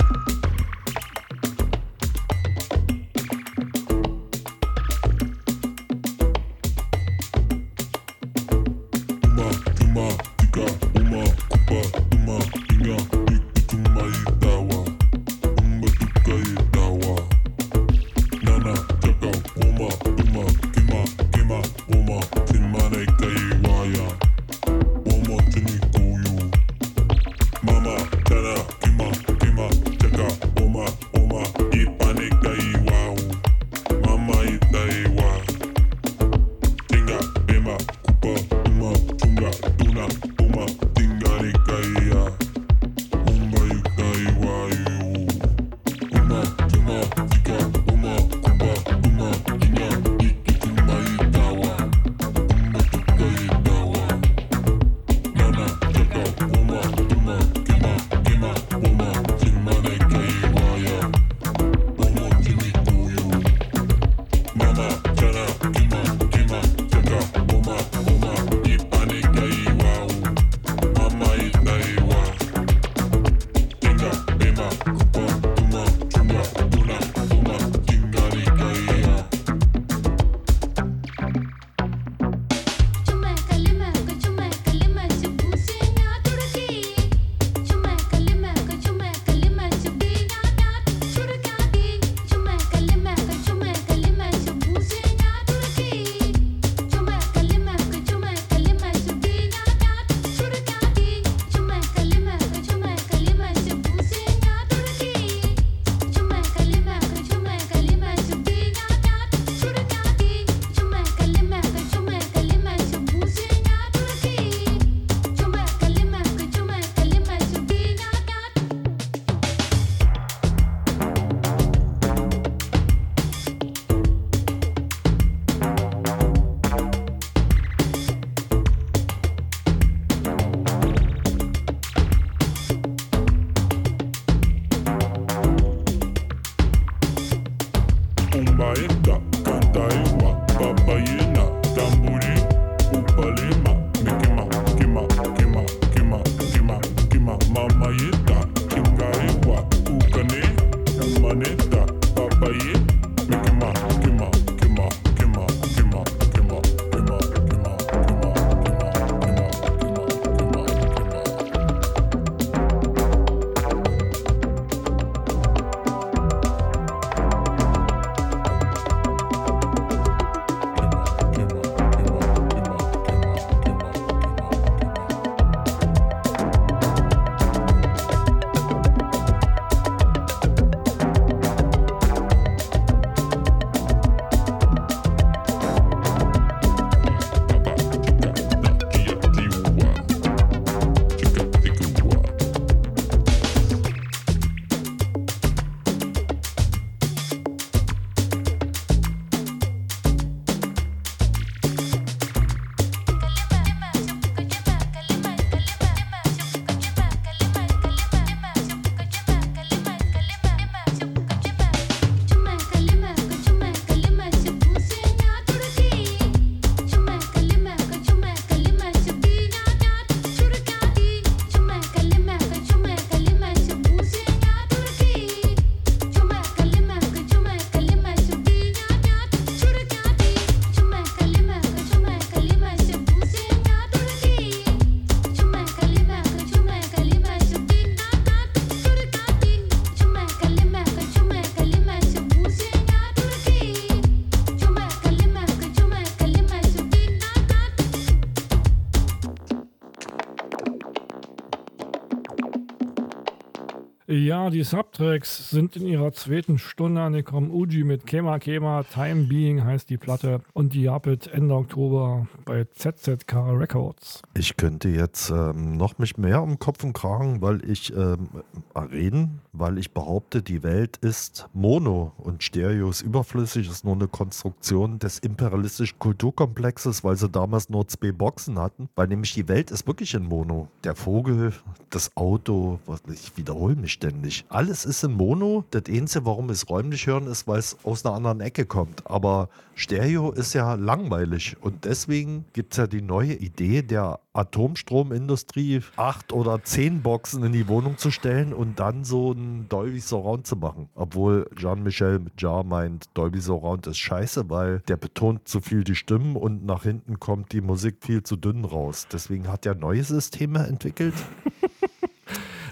Ja, die Subtracks sind in ihrer zweiten Stunde angekommen. Uji mit Kema Kema, Time Being heißt die Platte. Und die Japet Ende Oktober bei ZZK Records. Ich könnte jetzt ähm, noch mich mehr um Kopf und Kragen, weil ich ähm, reden, weil ich behaupte, die Welt ist Mono und Stereo ist überflüssig, ist nur eine Konstruktion des imperialistischen Kulturkomplexes, weil sie damals nur zwei Boxen hatten. Weil nämlich die Welt ist wirklich in Mono. Der Vogel, das Auto, was- ich wiederhole mich ständig. Alles ist in Mono. Das Einzige, warum es räumlich hören, ist, weil es aus einer anderen Ecke kommt. Aber Stereo ist ja langweilig und deswegen gibt es ja die neue Idee der Atomstromindustrie, acht oder zehn Boxen in die Wohnung zu stellen und dann so ein Dolby Surround zu machen. Obwohl Jean-Michel Jarre meint, Dolby Surround ist scheiße, weil der betont zu viel die Stimmen und nach hinten kommt die Musik viel zu dünn raus. Deswegen hat er neue Systeme entwickelt.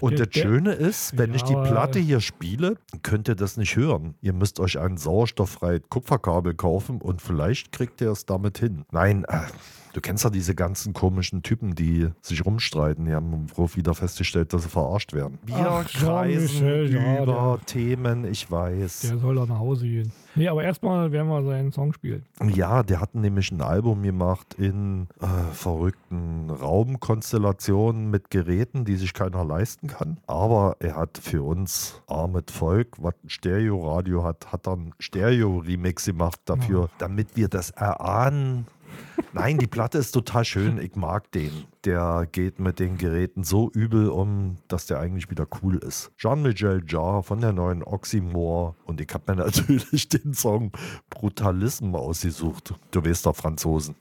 Und Der- das Schöne ist, wenn Ja, ich die Platte hier spiele, könnt ihr das nicht hören. Ihr müsst euch ein sauerstofffreies Kupferkabel kaufen und vielleicht kriegt ihr es damit hin. Nein, äh, du kennst ja diese ganzen komischen Typen, die sich rumstreiten. Die haben wieder festgestellt, dass sie verarscht werden. Wir Ach, kreisen ja, über Themen, ich weiß. Der soll doch nach Hause gehen. Nee, aber erstmal werden wir seinen Song spielen. Ja, der hat nämlich ein Album gemacht in äh, verrückten Raumkonstellationen mit Geräten, die sich keiner leisten kann. Aber er hat für uns armet Volk, was ein Stereoradio hat, hat dann Stereo-Remix gemacht dafür, damit wir das erahnen. Nein, die Platte ist total schön. Ich mag den. Der geht mit den Geräten so übel um, dass der eigentlich wieder cool ist. Jean-Michel Jarre von der neuen Oxymore. Und ich habe mir natürlich den Song Brutalism ausgesucht. Du weißt doch, Franzosen.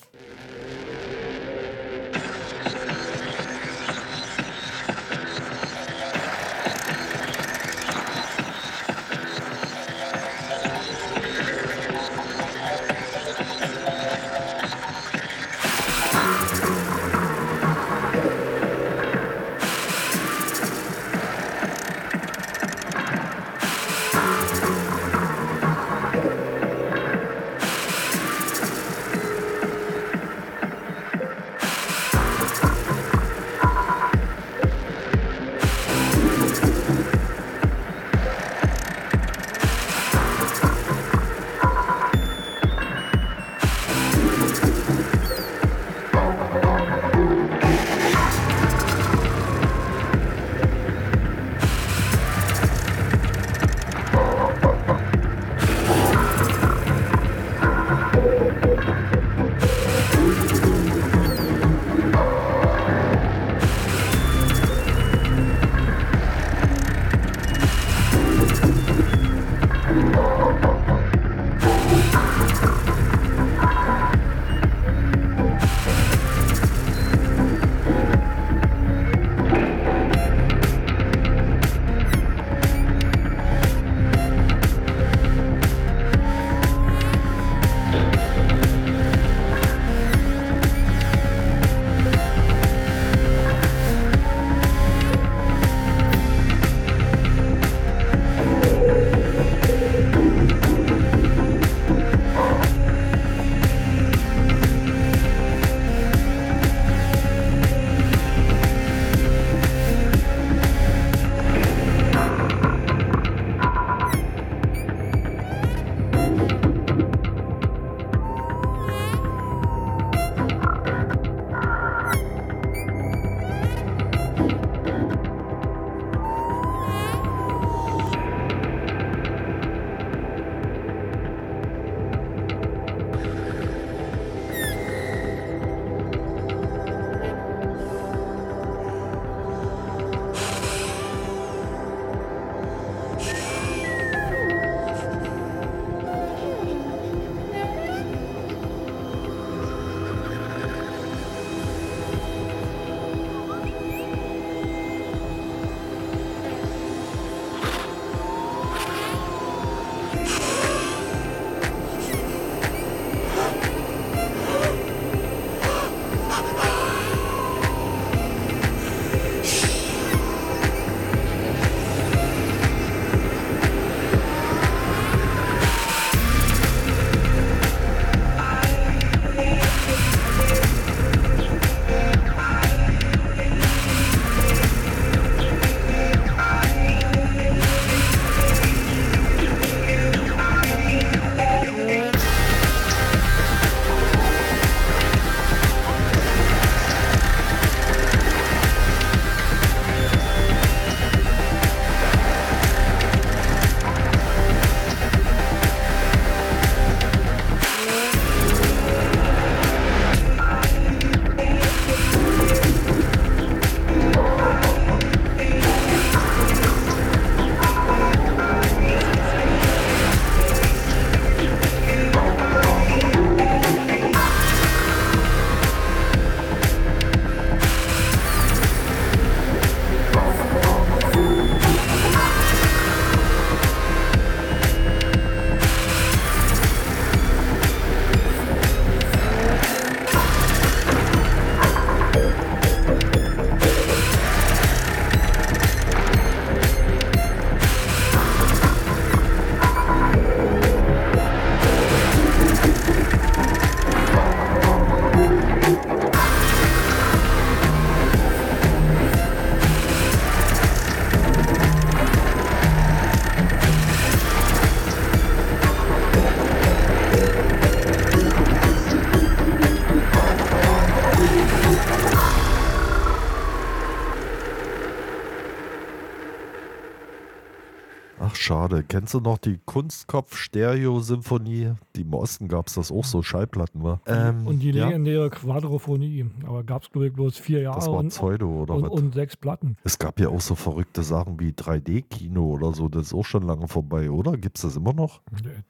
Schade. Kennst du noch die Kunstkopf-Stereo-Symphonie? Die im Osten gab es das auch so, Schallplatten, war. Ähm, und die ja, legendäre Quadrophonie. Aber gab es, glaube ich, bloß vier Jahre Das war und, Pseudo oder und, was? und sechs Platten. Es gab ja auch so verrückte Sachen wie 3D-Kino oder so. Das ist auch schon lange vorbei, oder? Gibt es das immer noch?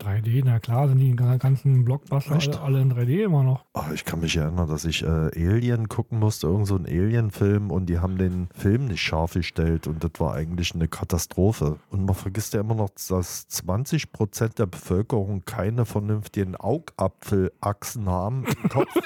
3D, na klar, sind die ganzen Blockbuster alle, alle in 3D immer noch. Ah, ich kann mich erinnern, dass ich äh, Alien gucken musste, irgend so ein Alien-Film und die haben den Film nicht scharf gestellt und das war eigentlich eine Katastrophe. Und man vergisst ja immer noch, dass 20% der Bevölkerung keine vernünftigen Augapfelachsen haben im Kopf.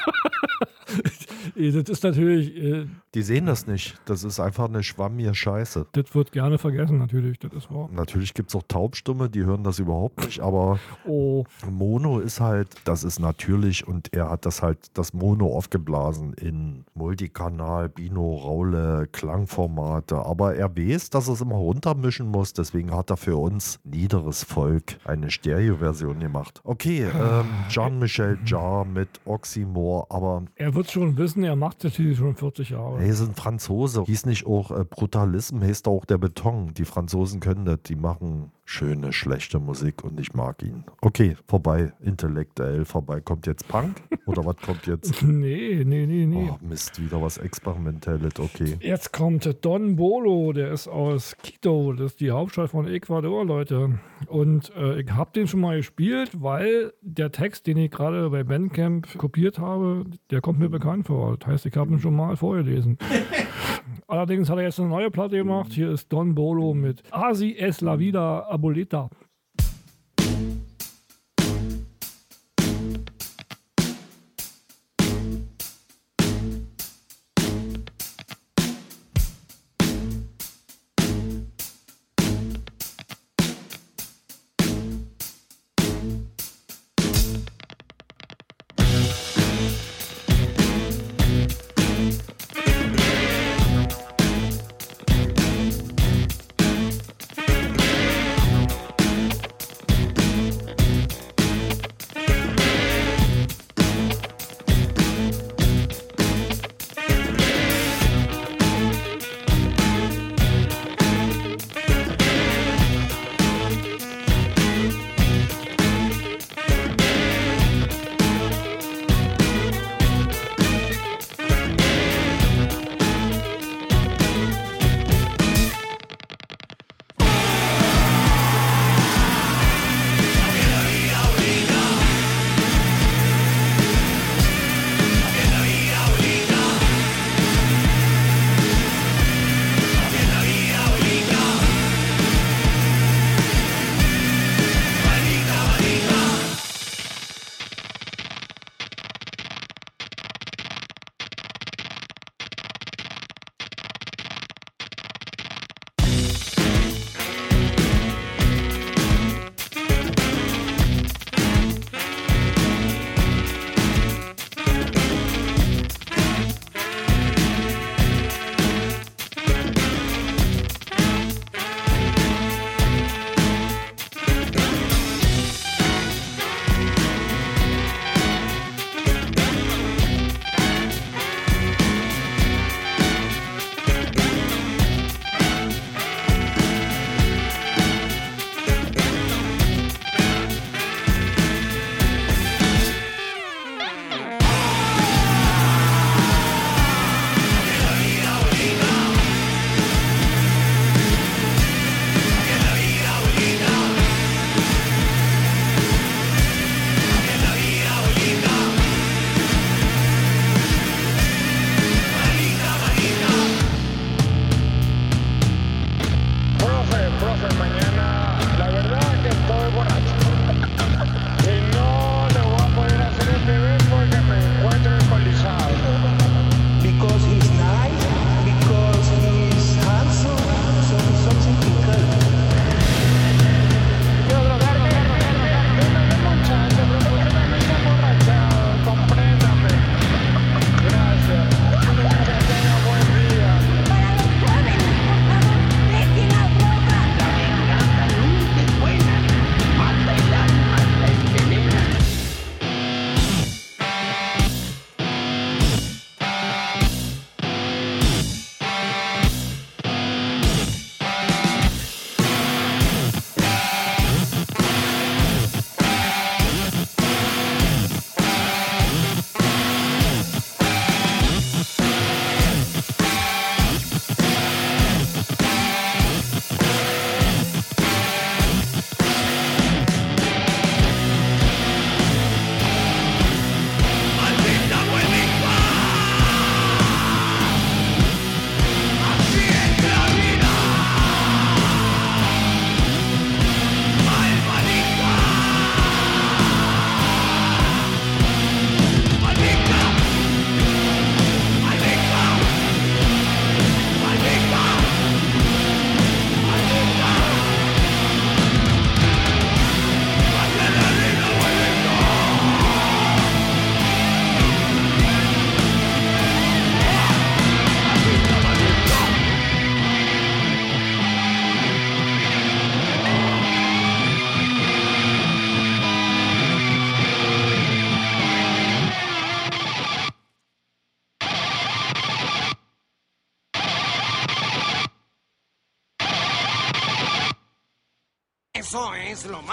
Das ist natürlich, äh, Die sehen das nicht. Das ist einfach eine schwammige Scheiße. das wird gerne vergessen, natürlich. Das ist wahr. Natürlich gibt es auch Taubstumme, die hören das überhaupt nicht, aber Oh, Mono ist halt, das ist natürlich und er hat das halt, das Mono aufgeblasen in Multikanal, Bino-Raule, Klangformate. Aber er weiß, dass er es immer runtermischen muss, deswegen hat er für uns niederes Volk eine Stereo-Version gemacht. Okay, ähm, Jean-Michel Jarre mit Oxymore, aber er wird schon wissen, er macht das hier schon 40 Jahre. Hey, sind Franzose. Hieß nicht auch äh, Brutalism, heißt auch der Beton. Die Franzosen können das, die machen schöne, schlechte Musik und ich mag ihn. Okay, vorbei, intellektuell vorbei. Kommt jetzt Punk? Oder was kommt jetzt? Nee, nee, nee, nee. Oh, Mist, wieder was Experimentelles, okay. Jetzt kommt Don Bolo, der ist aus Quito, das ist die Hauptstadt von Ecuador, Leute. Und äh, ich habe den schon mal gespielt, weil der Text, den ich gerade bei Bandcamp kopiert habe, der kommt mir bekannt vor. Das heißt, ich habe ihn schon mal vorgelesen. Allerdings hat er jetzt eine neue Platte gemacht. Hier ist Don Bolo mit Asi es la vida abolita.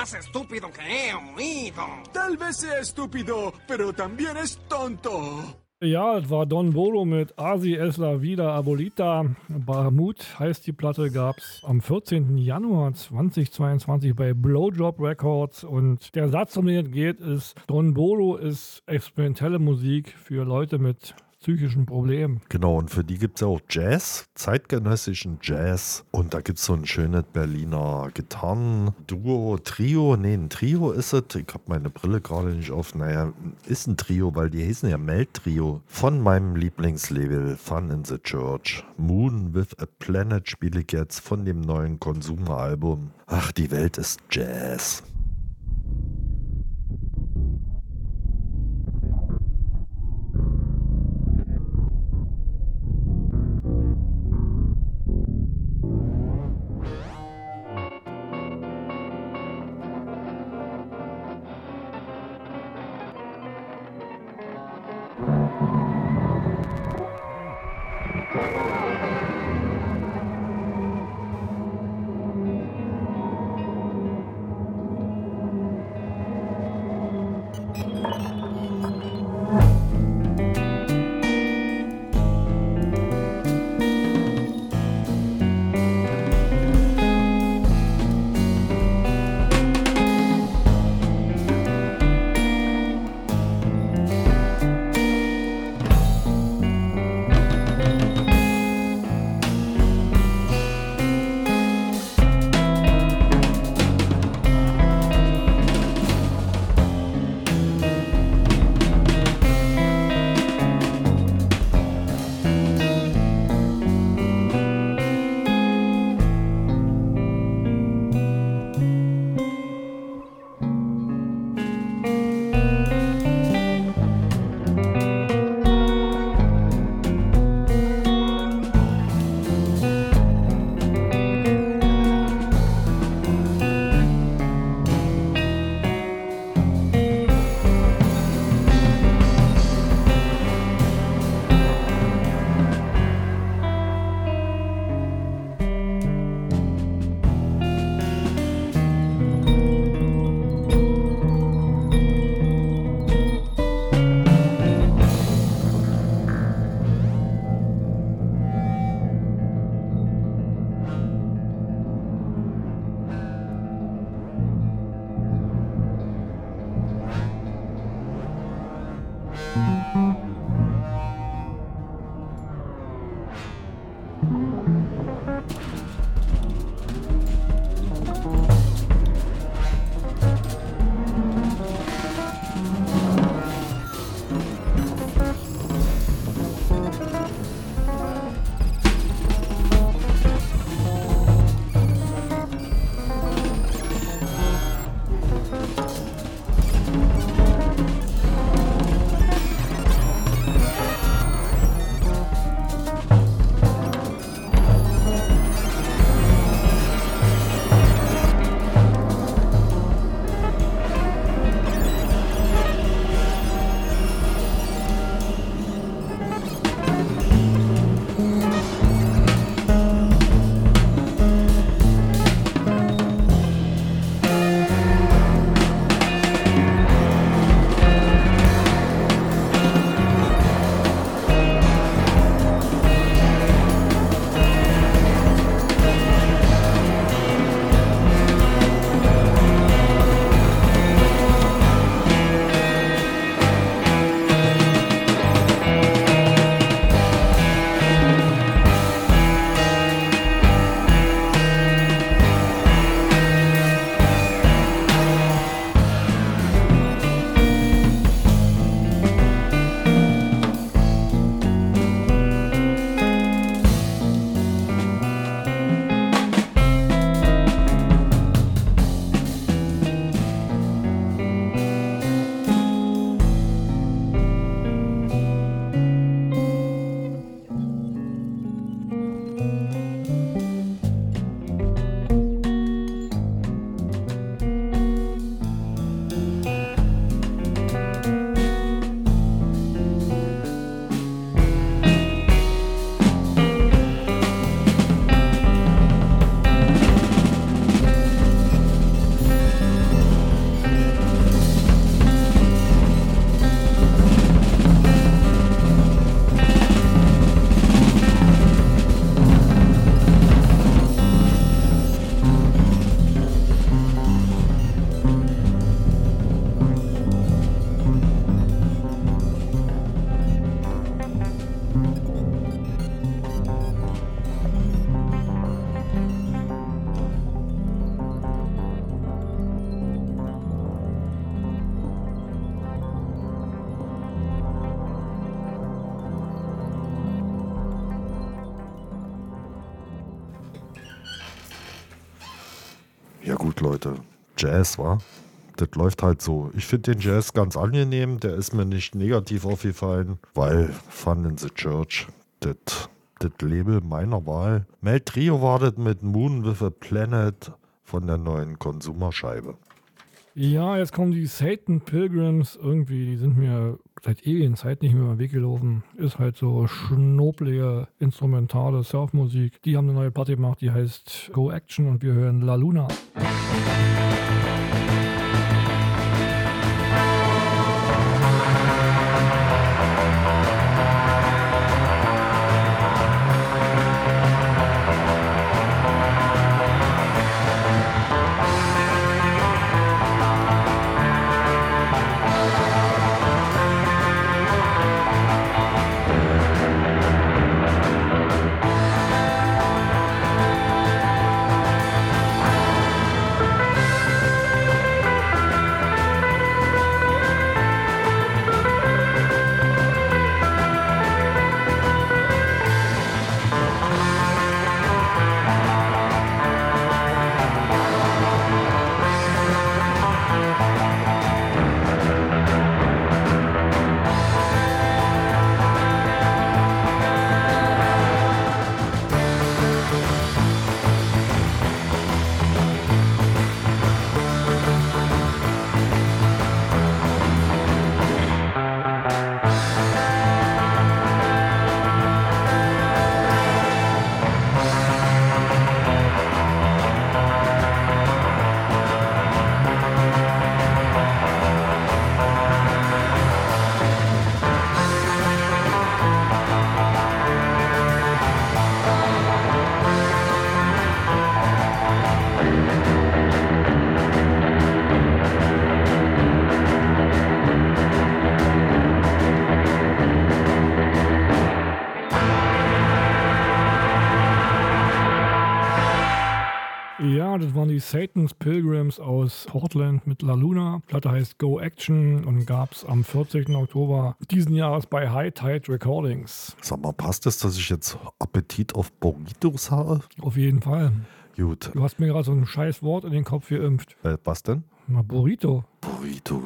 Más estúpido que he oído. Tal vez sea estúpido, pero también es tonto. Ja, das war Don Bolo mit Asi es la vida abolita. Bahamut heißt die Platte, gab es am 14. Januar 2022 bei Blowjob Records. Und der Satz, um den es geht, ist: Don Bolo ist experimentelle Musik für Leute mit psychischen Problemen. Genau, und für die gibt es auch Jazz, zeitgenössischen Jazz. Und da gibt es so ein schönes Berliner Gitarren-Duo, Trio. Nee, ein Trio ist es. Ich habe meine Brille gerade nicht auf. Naja, ist ein Trio, weil die hießen ja Melt-Trio. Von meinem Lieblingslabel Fun in the Church. Moon with a Planet spiele ich jetzt von dem neuen Consumer-Album. Ach, die Welt ist Jazz. Jazz, war. Das läuft halt so. Ich finde den Jazz ganz angenehm. Der ist mir nicht negativ aufgefallen, weil Fun in the Church, das Label meiner Wahl. Mel Trio war das mit Moon with a Planet von der neuen Konsumerscheibe. Ja, jetzt kommen die Satan Pilgrims irgendwie, die sind mir seit ewigen Zeit nicht mehr über den Weg gelaufen. Ist halt so schnoblige, instrumentale Surfmusik. Die haben eine neue Platte gemacht, die heißt Go Action und wir hören La Luna. Satan's Pilgrims aus Portland mit La Luna. Die Platte heißt Go Action und gab es am 14. Oktober diesen Jahres bei High Tide Recordings. Sag mal, passt es, dass ich jetzt Appetit auf Burritos habe? Auf jeden Fall. Gut. Du hast mir gerade so ein scheiß Wort in den Kopf geimpft. Äh, was denn? Na, Burrito. Burrito.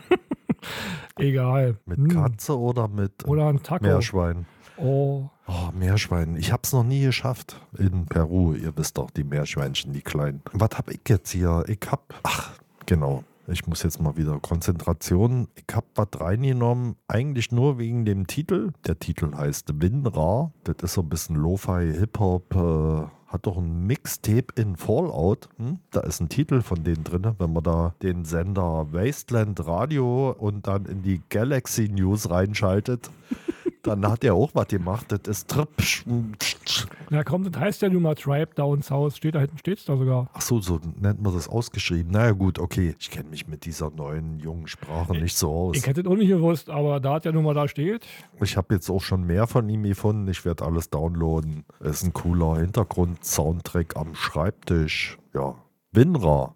Egal. Mit Hm. Katze oder mit Oder ein Taco. Meerschwein? Oh, Oh, Meerschwein. Ich hab's noch nie geschafft. In Peru, ihr wisst doch, die Meerschweinchen, die kleinen. Was hab ich jetzt hier? Ich hab. Ach, genau. Ich muss jetzt mal wieder Konzentration. Ich hab was reingenommen, eigentlich nur wegen dem Titel. Der Titel heißt Winra. Das ist so ein bisschen Lo-Fi, Hip-Hop. Äh, hat doch ein Mixtape in Fallout. Hm? Da ist ein Titel von denen drin. Wenn man da den Sender Wasteland Radio und dann in die Galaxy News reinschaltet, dann hat er auch was gemacht. Das ist Trip. na komm, das heißt ja nun mal Tribe Down South. Steht da hinten, steht's da sogar. Ach so, so nennt man das ausgeschrieben. Naja, gut, okay. Ich kenne mich mit dieser neuen jungen Sprache nicht so aus. Ich hätte es auch nicht gewusst, aber da hat ja nun mal da steht. Ich habe jetzt auch schon mehr von ihm gefunden. Ich werde alles downloaden. Ist ein cooler Hintergrund-Soundtrack am Schreibtisch. Ja, Winra.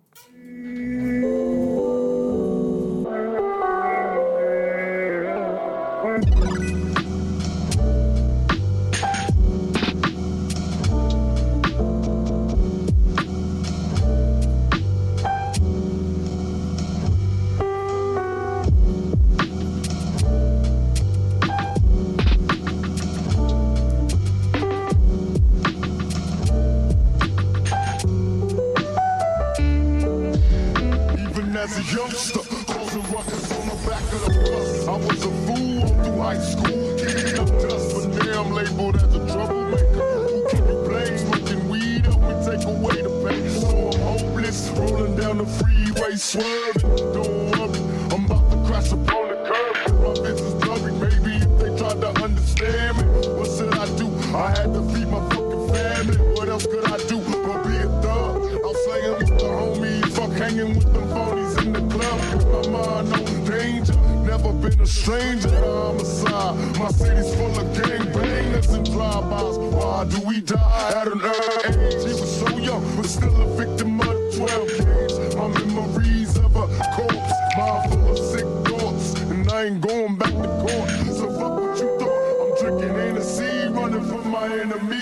My city's full of gangbangers and drive-bys. Why do we die at an early age? He was so young, but still a victim of the 12 gauge. My memories of a corpse, mind full of sick thoughts, and I ain't going back to court. So fuck what you thought. I'm drinking Hennessy, running from my enemy.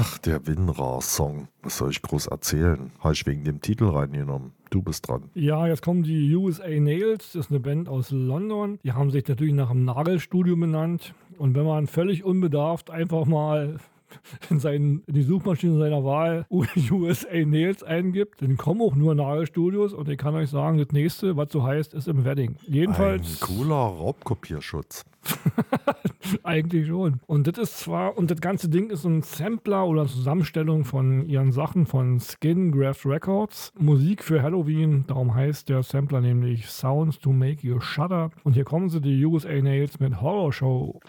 Ach, der Winrar-Song. Was soll ich groß erzählen? Habe ich wegen dem Titel reingenommen. Du bist dran. Ja, jetzt kommen die USA Nails. Das ist eine Band aus London. Die haben sich natürlich nach dem Nagelstudio benannt. Und wenn man völlig unbedarft einfach mal in, seinen, in die Suchmaschine seiner Wahl USA Nails eingibt, dann kommen auch nur Nagelstudios. Und ich kann euch sagen, das nächste, was so heißt, ist im Wedding. Jedenfalls. Ein cooler Raubkopierschutz. Eigentlich schon. Und das ist zwar, und das ganze Ding ist ein Sampler oder Zusammenstellung von ihren Sachen von Skin Graft Records. Musik für Halloween, darum heißt der Sampler nämlich Sounds to Make You Shudder. Und hier kommen sie, die USA Nails mit Horror Show. Show!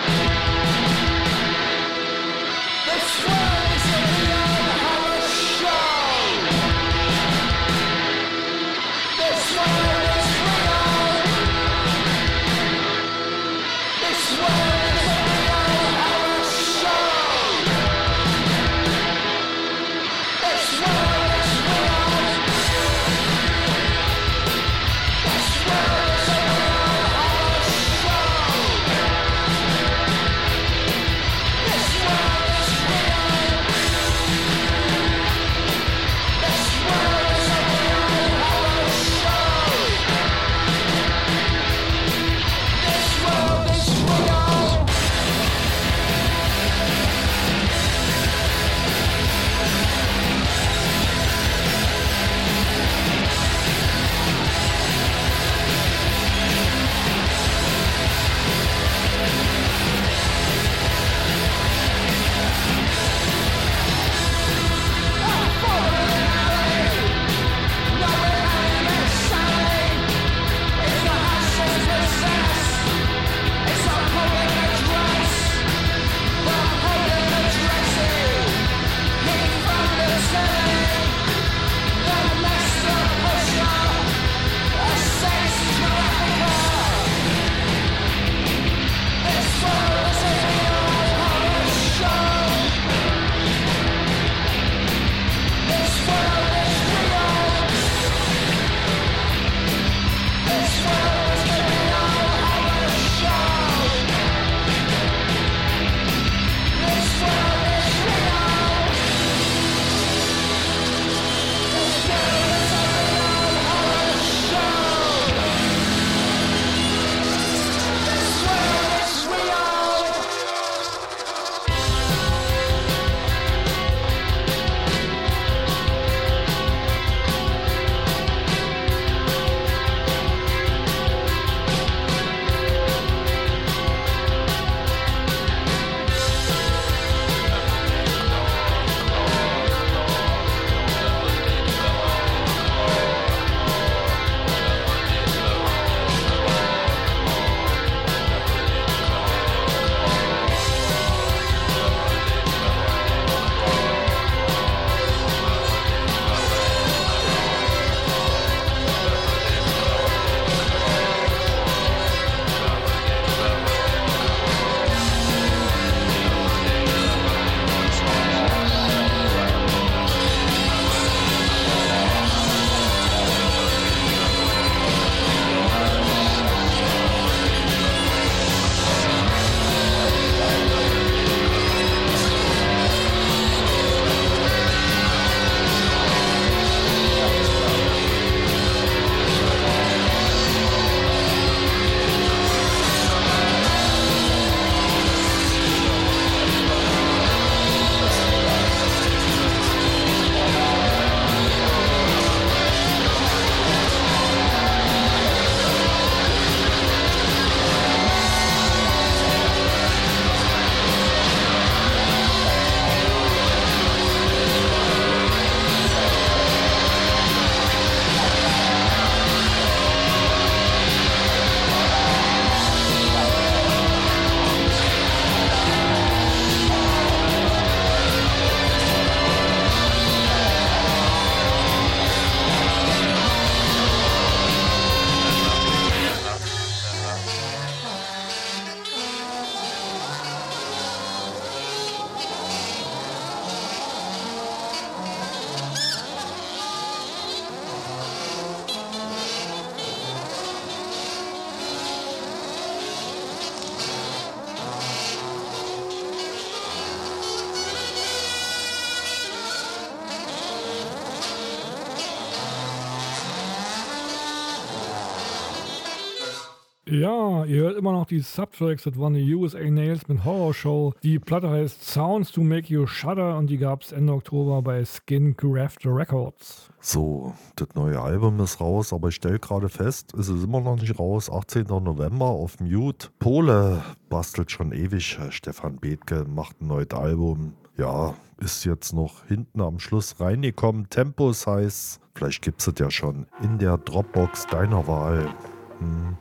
Immer noch die Subtracks, das waren die USA Nails mit Horror Show. Die Platte heißt Sounds to Make You Shudder und die gab es Ende Oktober bei Skin Graft Records. So, das neue Album ist raus, aber ich stelle gerade fest, es ist immer noch nicht raus. 18. November auf Mute. Pole bastelt schon ewig. Stefan Bethke macht ein neues Album. Ja, ist jetzt noch hinten am Schluss reingekommen. Tempus heißt, vielleicht gibt es es ja schon in der Dropbox deiner Wahl. Hm.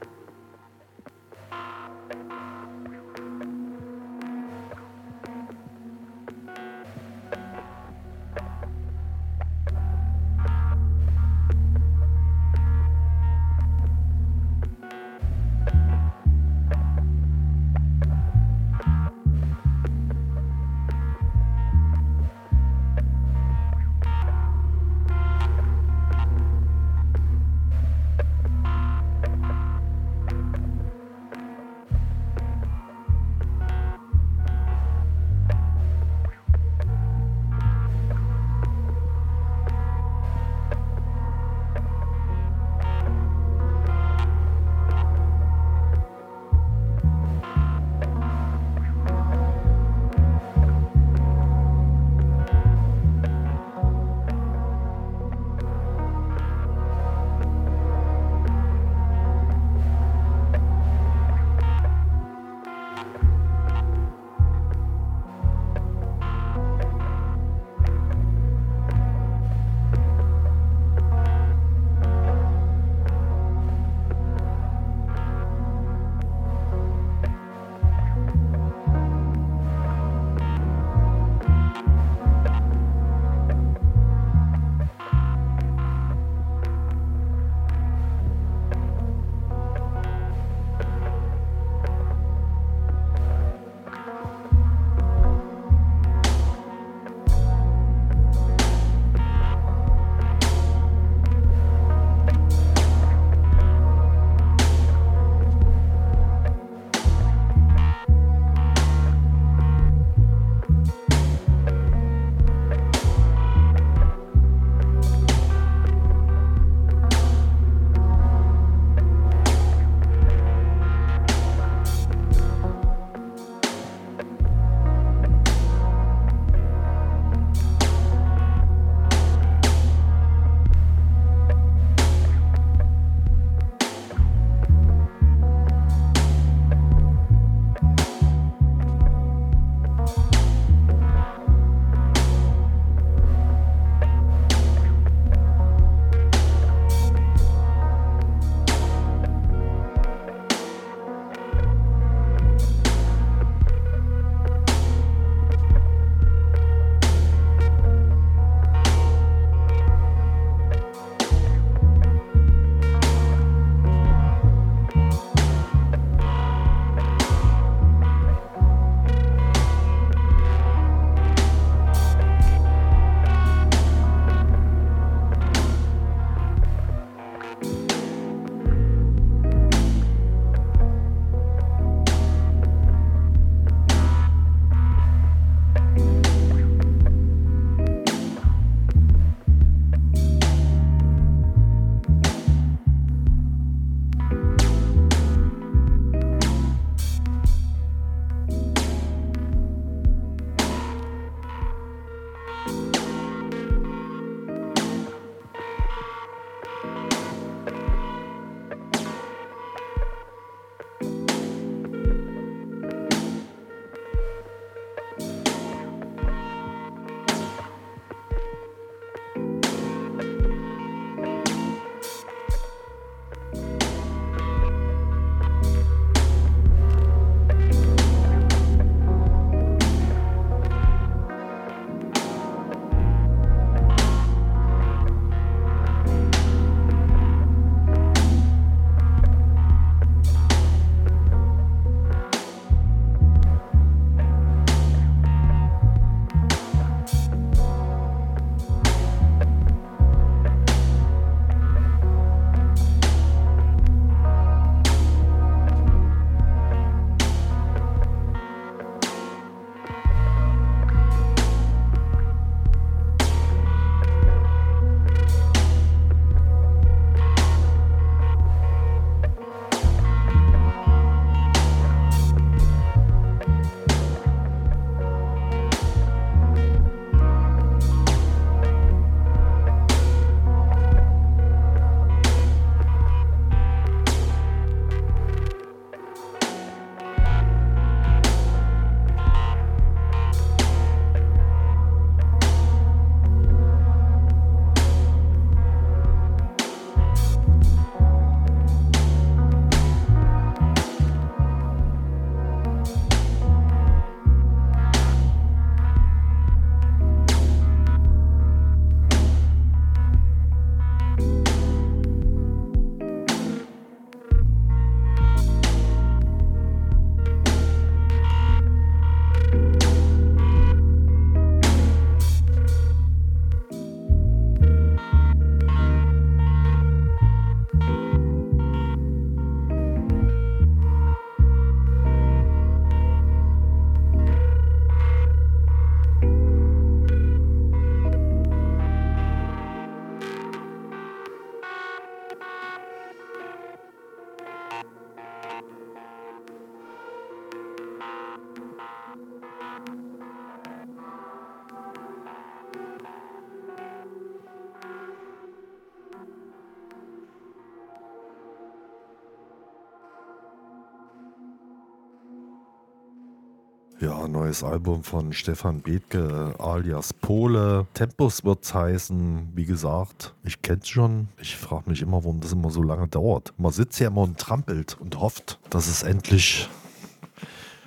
Ja, neues Album von Stefan Bethke alias Pole. Tempus wird's heißen. Wie gesagt, ich kenn's schon. Ich frage mich immer, warum das immer so lange dauert. Man sitzt ja immer und trampelt und hofft, dass es endlich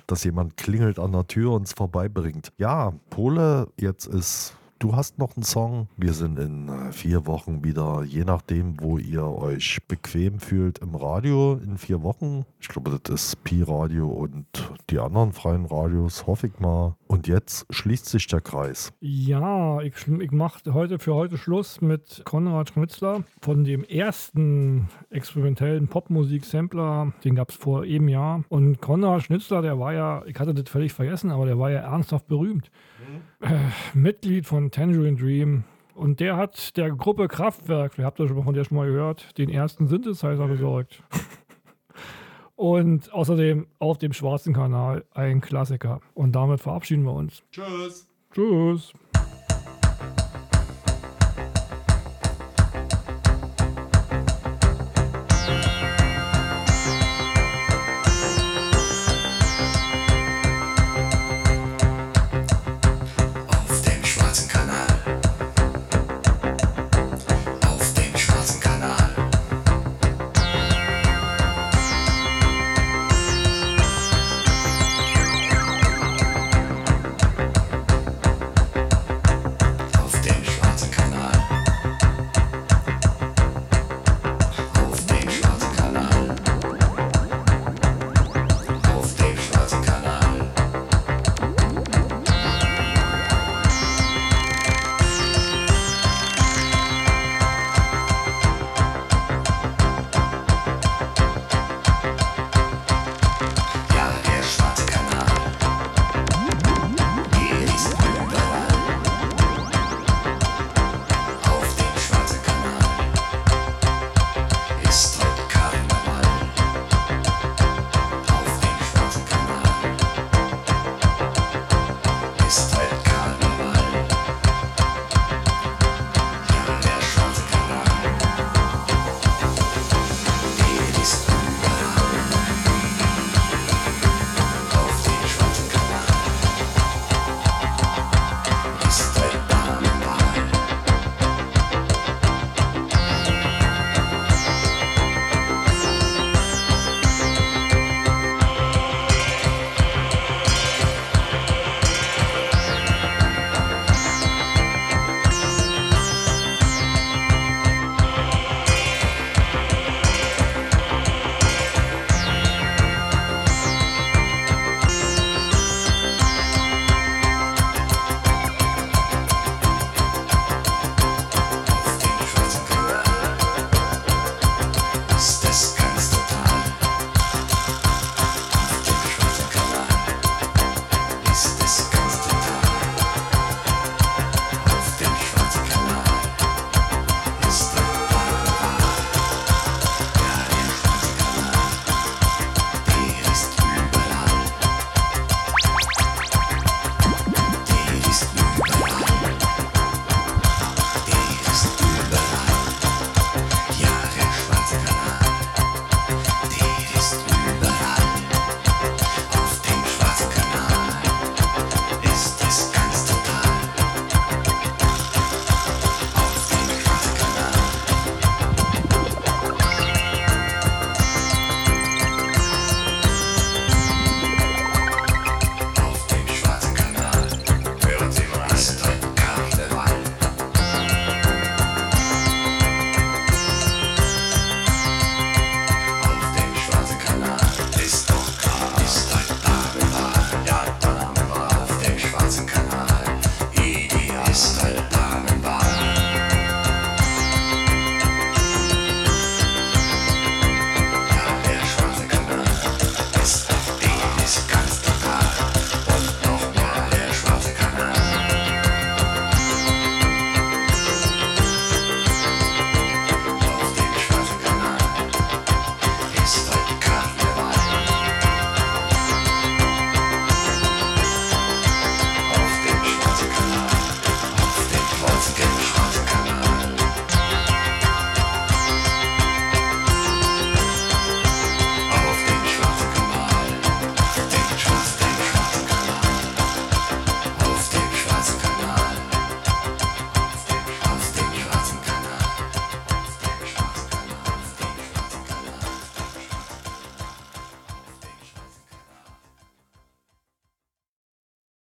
dass jemand klingelt an der Tür und es vorbeibringt. Ja, Pole, jetzt ist Du hast noch einen Song. Wir sind in äh, vier Wochen wieder, je nachdem, wo ihr euch bequem fühlt, im Radio. In vier Wochen. Ich glaube, das ist Pi-Radio und die anderen freien Radios, hoffe ich mal. Und jetzt schließt sich der Kreis. Ja, ich, ich mache heute für heute Schluss mit Konrad Schmitzler von dem ersten experimentellen Popmusik-Sampler. Den gab es vor eben Jahr. Und Konrad Schnitzler, der war ja, ich hatte das völlig vergessen, aber der war ja ernsthaft berühmt. Äh, Mitglied von Tangerine Dream. Und der hat der Gruppe Kraftwerk, wir habt das schon von der schon mal gehört, den ersten Synthesizer besorgt. Und außerdem auf dem schwarzen Kanal ein Klassiker. Und damit verabschieden wir uns. Tschüss. Tschüss.